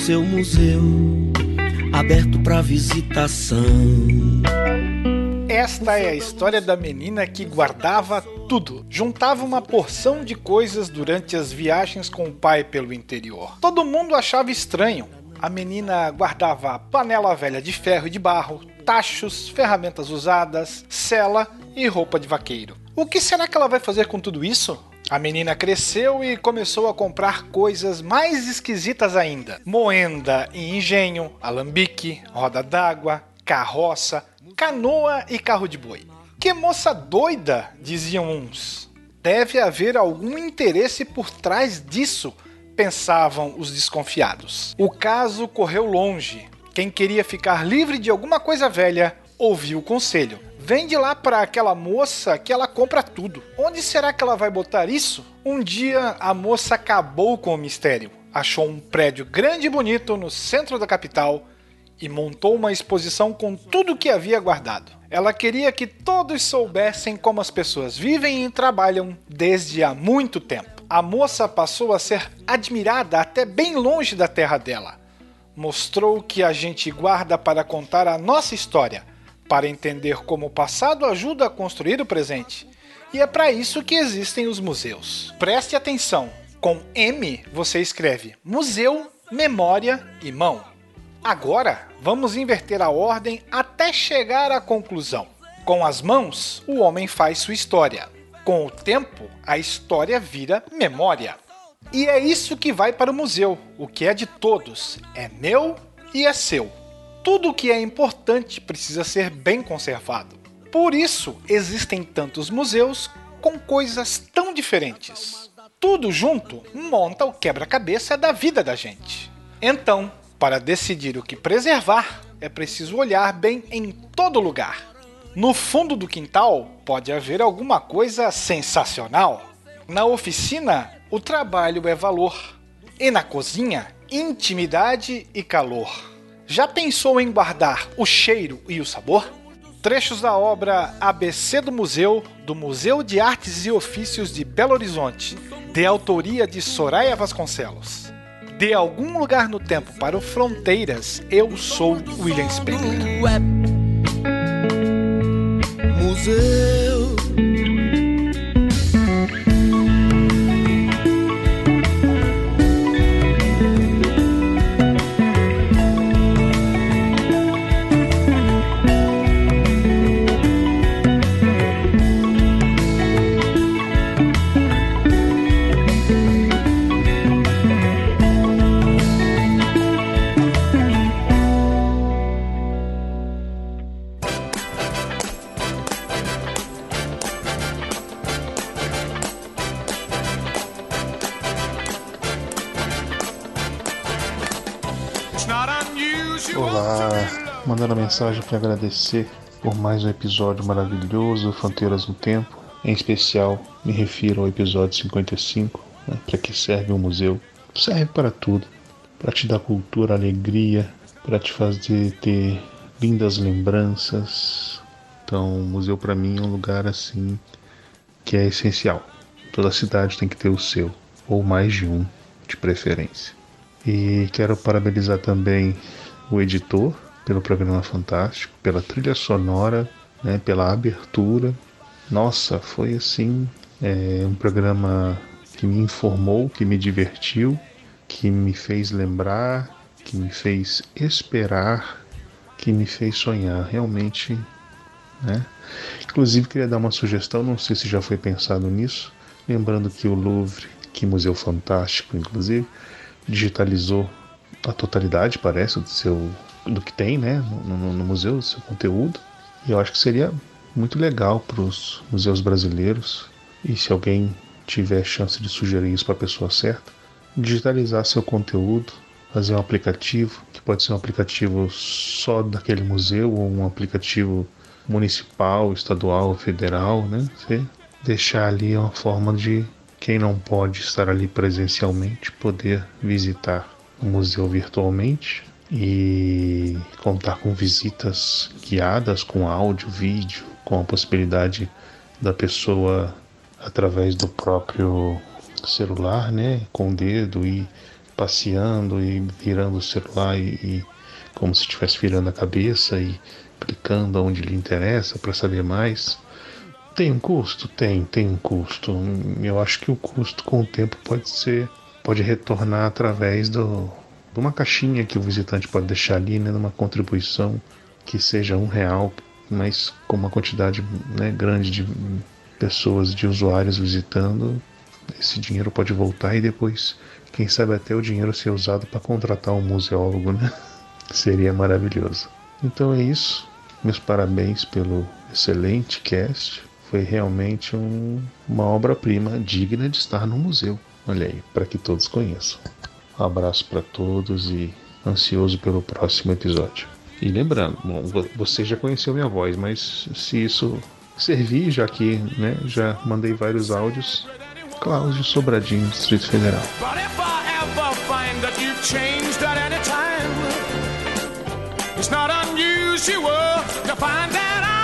Seu museu aberto para visitação. Esta é a história da menina que guardava tudo. Juntava uma porção de coisas durante as viagens com o pai pelo interior. Todo mundo achava estranho. A menina guardava panela velha de ferro e de barro, tachos, ferramentas usadas, cela e roupa de vaqueiro. O que será que ela vai fazer com tudo isso? A menina cresceu e começou a comprar coisas mais esquisitas ainda: moenda e engenho, alambique, roda d'água, carroça, canoa e carro de boi. Que moça doida, diziam uns. Deve haver algum interesse por trás disso, pensavam os desconfiados. O caso correu longe. Quem queria ficar livre de alguma coisa velha ouviu o conselho. Vende lá para aquela moça que ela compra tudo. Onde será que ela vai botar isso? Um dia a moça acabou com o mistério. Achou um prédio grande e bonito no centro da capital e montou uma exposição com tudo que havia guardado. Ela queria que todos soubessem como as pessoas vivem e trabalham desde há muito tempo. A moça passou a ser admirada até bem longe da terra dela. Mostrou que a gente guarda para contar a nossa história para entender como o passado ajuda a construir o presente. E é para isso que existem os museus. Preste atenção: com M você escreve museu, memória e mão. Agora vamos inverter a ordem até chegar à conclusão. Com as mãos, o homem faz sua história. Com o tempo, a história vira memória. E é isso que vai para o museu. O que é de todos é meu e é seu tudo que é importante precisa ser bem conservado. Por isso, existem tantos museus com coisas tão diferentes. Tudo junto monta o quebra-cabeça da vida da gente. Então, para decidir o que preservar, é preciso olhar bem em todo lugar. No fundo do quintal pode haver alguma coisa sensacional. Na oficina, o trabalho é valor. E na cozinha, intimidade e calor. Já pensou em guardar o cheiro e o sabor? trechos da obra ABC do Museu, do Museu de Artes e Ofícios de Belo Horizonte, de autoria de Soraya Vasconcelos. De algum lugar no tempo para o Fronteiras, eu sou William Spengler. Museu Olá, mandando mensagem para agradecer por mais um episódio maravilhoso, Fronteiras no Tempo. Em especial, me refiro ao episódio 55, né, para que serve o museu. Serve para tudo, para te dar cultura, alegria, para te fazer ter lindas lembranças. Então, o museu para mim é um lugar assim que é essencial. Toda cidade tem que ter o seu, ou mais de um, de preferência. E quero parabenizar também o editor pelo programa fantástico, pela trilha sonora, né, pela abertura. Nossa, foi assim é, um programa que me informou, que me divertiu, que me fez lembrar, que me fez esperar, que me fez sonhar. Realmente, né? Inclusive queria dar uma sugestão, não sei se já foi pensado nisso, lembrando que o Louvre, que museu fantástico, inclusive, digitalizou a totalidade, parece, do seu do que tem, né, no, no, no museu, do seu conteúdo. E eu acho que seria muito legal para os museus brasileiros e se alguém tiver chance de sugerir isso para a pessoa certa, digitalizar seu conteúdo, fazer um aplicativo que pode ser um aplicativo só daquele museu ou um aplicativo municipal, estadual, federal, né? Você deixar ali uma forma de quem não pode estar ali presencialmente poder visitar o museu virtualmente e contar com visitas guiadas com áudio, vídeo, com a possibilidade da pessoa através do próprio celular, né, com o dedo e passeando e virando o celular e, e como se estivesse virando a cabeça e clicando onde lhe interessa para saber mais. Tem um custo? Tem, tem um custo. Eu acho que o custo com o tempo pode ser, pode retornar através do, de uma caixinha que o visitante pode deixar ali, né, numa contribuição que seja um real, mas com uma quantidade né, grande de pessoas, de usuários visitando, esse dinheiro pode voltar e depois, quem sabe até o dinheiro ser usado para contratar um museólogo, né? Seria maravilhoso. Então é isso. Meus parabéns pelo excelente cast foi realmente um, uma obra-prima digna de estar no museu. Olha aí, para que todos conheçam. Um abraço para todos e ansioso pelo próximo episódio. E lembrando, bom, você já conheceu minha voz, mas se isso servir, já que né, já mandei vários áudios, Cláudio Sobradinho, Distrito Federal. It's not unusual to find that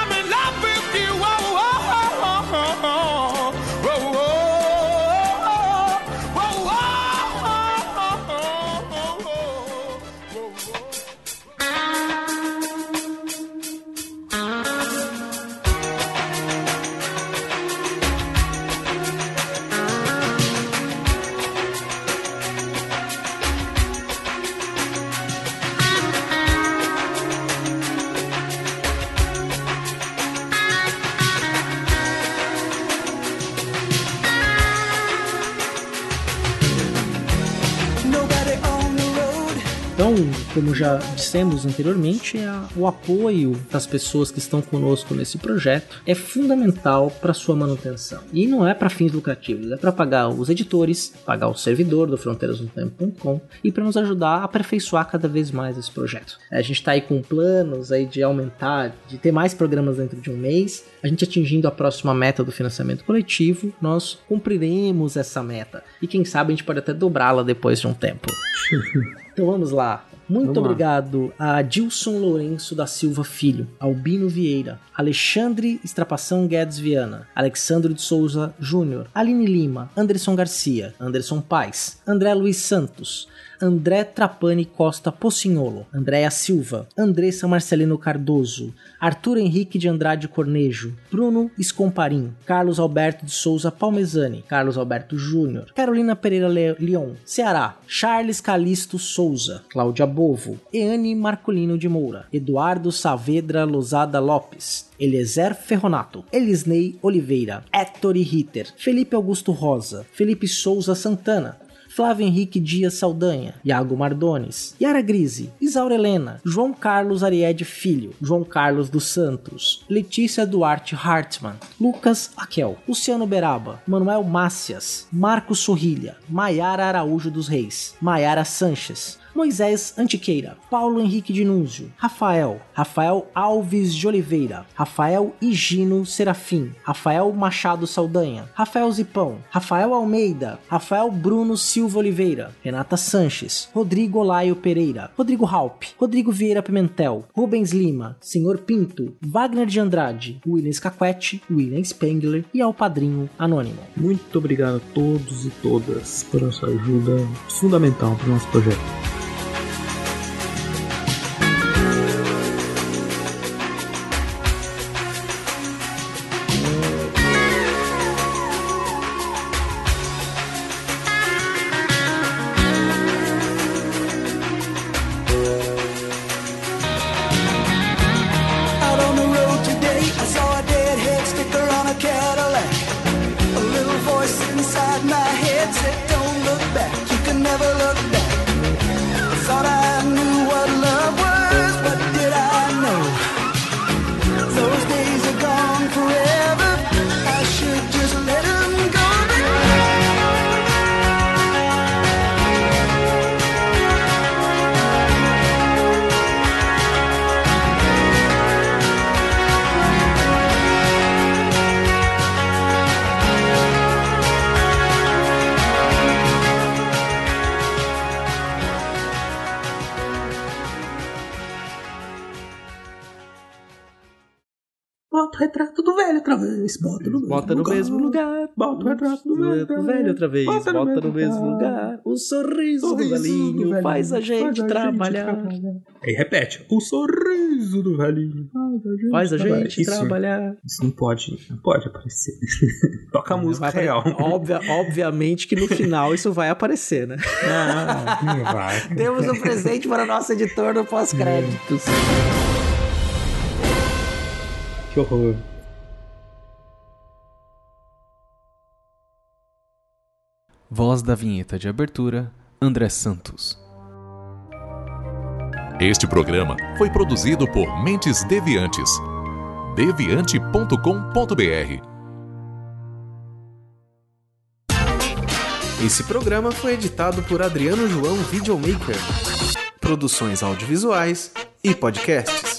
como já dissemos anteriormente, a, o apoio das pessoas que estão conosco nesse projeto é fundamental para sua manutenção. E não é para fins lucrativos, é para pagar os editores, pagar o servidor do fronteirasnotempo.com e para nos ajudar a aperfeiçoar cada vez mais esse projeto. A gente está aí com planos aí de aumentar, de ter mais programas dentro de um mês. A gente atingindo a próxima meta do financiamento coletivo, nós cumpriremos essa meta. E quem sabe a gente pode até dobrá-la depois de um tempo. Então vamos lá. Muito obrigado a Dilson Lourenço da Silva Filho, Albino Vieira, Alexandre Estrapação Guedes Viana, Alexandre de Souza Júnior, Aline Lima, Anderson Garcia, Anderson Paz, André Luiz Santos, André Trapani Costa Pocinholo, Andréa Silva, Andressa Marcelino Cardoso, Arthur Henrique de Andrade Cornejo, Bruno Escomparim, Carlos Alberto de Souza Palmezani, Carlos Alberto Júnior, Carolina Pereira Le Leon, Ceará, Charles Calisto Souza, Cláudia Bovo, Eane Marcolino de Moura, Eduardo Saavedra Lozada Lopes, Eliezer Ferronato, Elisnei Oliveira, Héctor Ritter, Felipe Augusto Rosa, Felipe Souza Santana, Flávio Henrique Dias Saldanha, Iago Mardones, Yara Grise, Isaura Helena, João Carlos Ariede Filho, João Carlos dos Santos, Letícia Duarte Hartmann, Lucas Aquel, Luciano Beraba, Manuel Mácias, Marcos Sorrilha, Maiara Araújo dos Reis, Maiara Sanches, Moisés Antiqueira, Paulo Henrique de Núzio, Rafael, Rafael Alves de Oliveira, Rafael Higino Serafim, Rafael Machado Saldanha, Rafael Zipão, Rafael Almeida, Rafael Bruno Silva Oliveira, Renata Sanches, Rodrigo Olaio Pereira, Rodrigo Halp, Rodrigo Vieira Pimentel, Rubens Lima, Senhor Pinto, Wagner de Andrade, William Scaquete, William Spengler e ao padrinho anônimo. Muito obrigado a todos e todas por essa ajuda fundamental para o nosso projeto. Bota no, mesmo lugar. Bota o retrato do velho, velho outra vez. Bota, bota no, mesmo lugar. O sorriso, sorriso do velhinho do faz a gente faz trabalhar. E repete. O sorriso do velhinho faz a gente, faz a gente trabalhar. Isso não pode, não pode aparecer. Toca a música vai, real. Obvia, obviamente que no final isso vai aparecer, né? Não, não vai. Temos um presente para o nosso editor no pós-créditos. Que horror. Voz da vinheta de abertura, André Santos. Este programa foi produzido por Mentes Deviantes. deviante.com.br. Esse programa foi editado por Adriano João Videomaker. Produções audiovisuais e podcasts.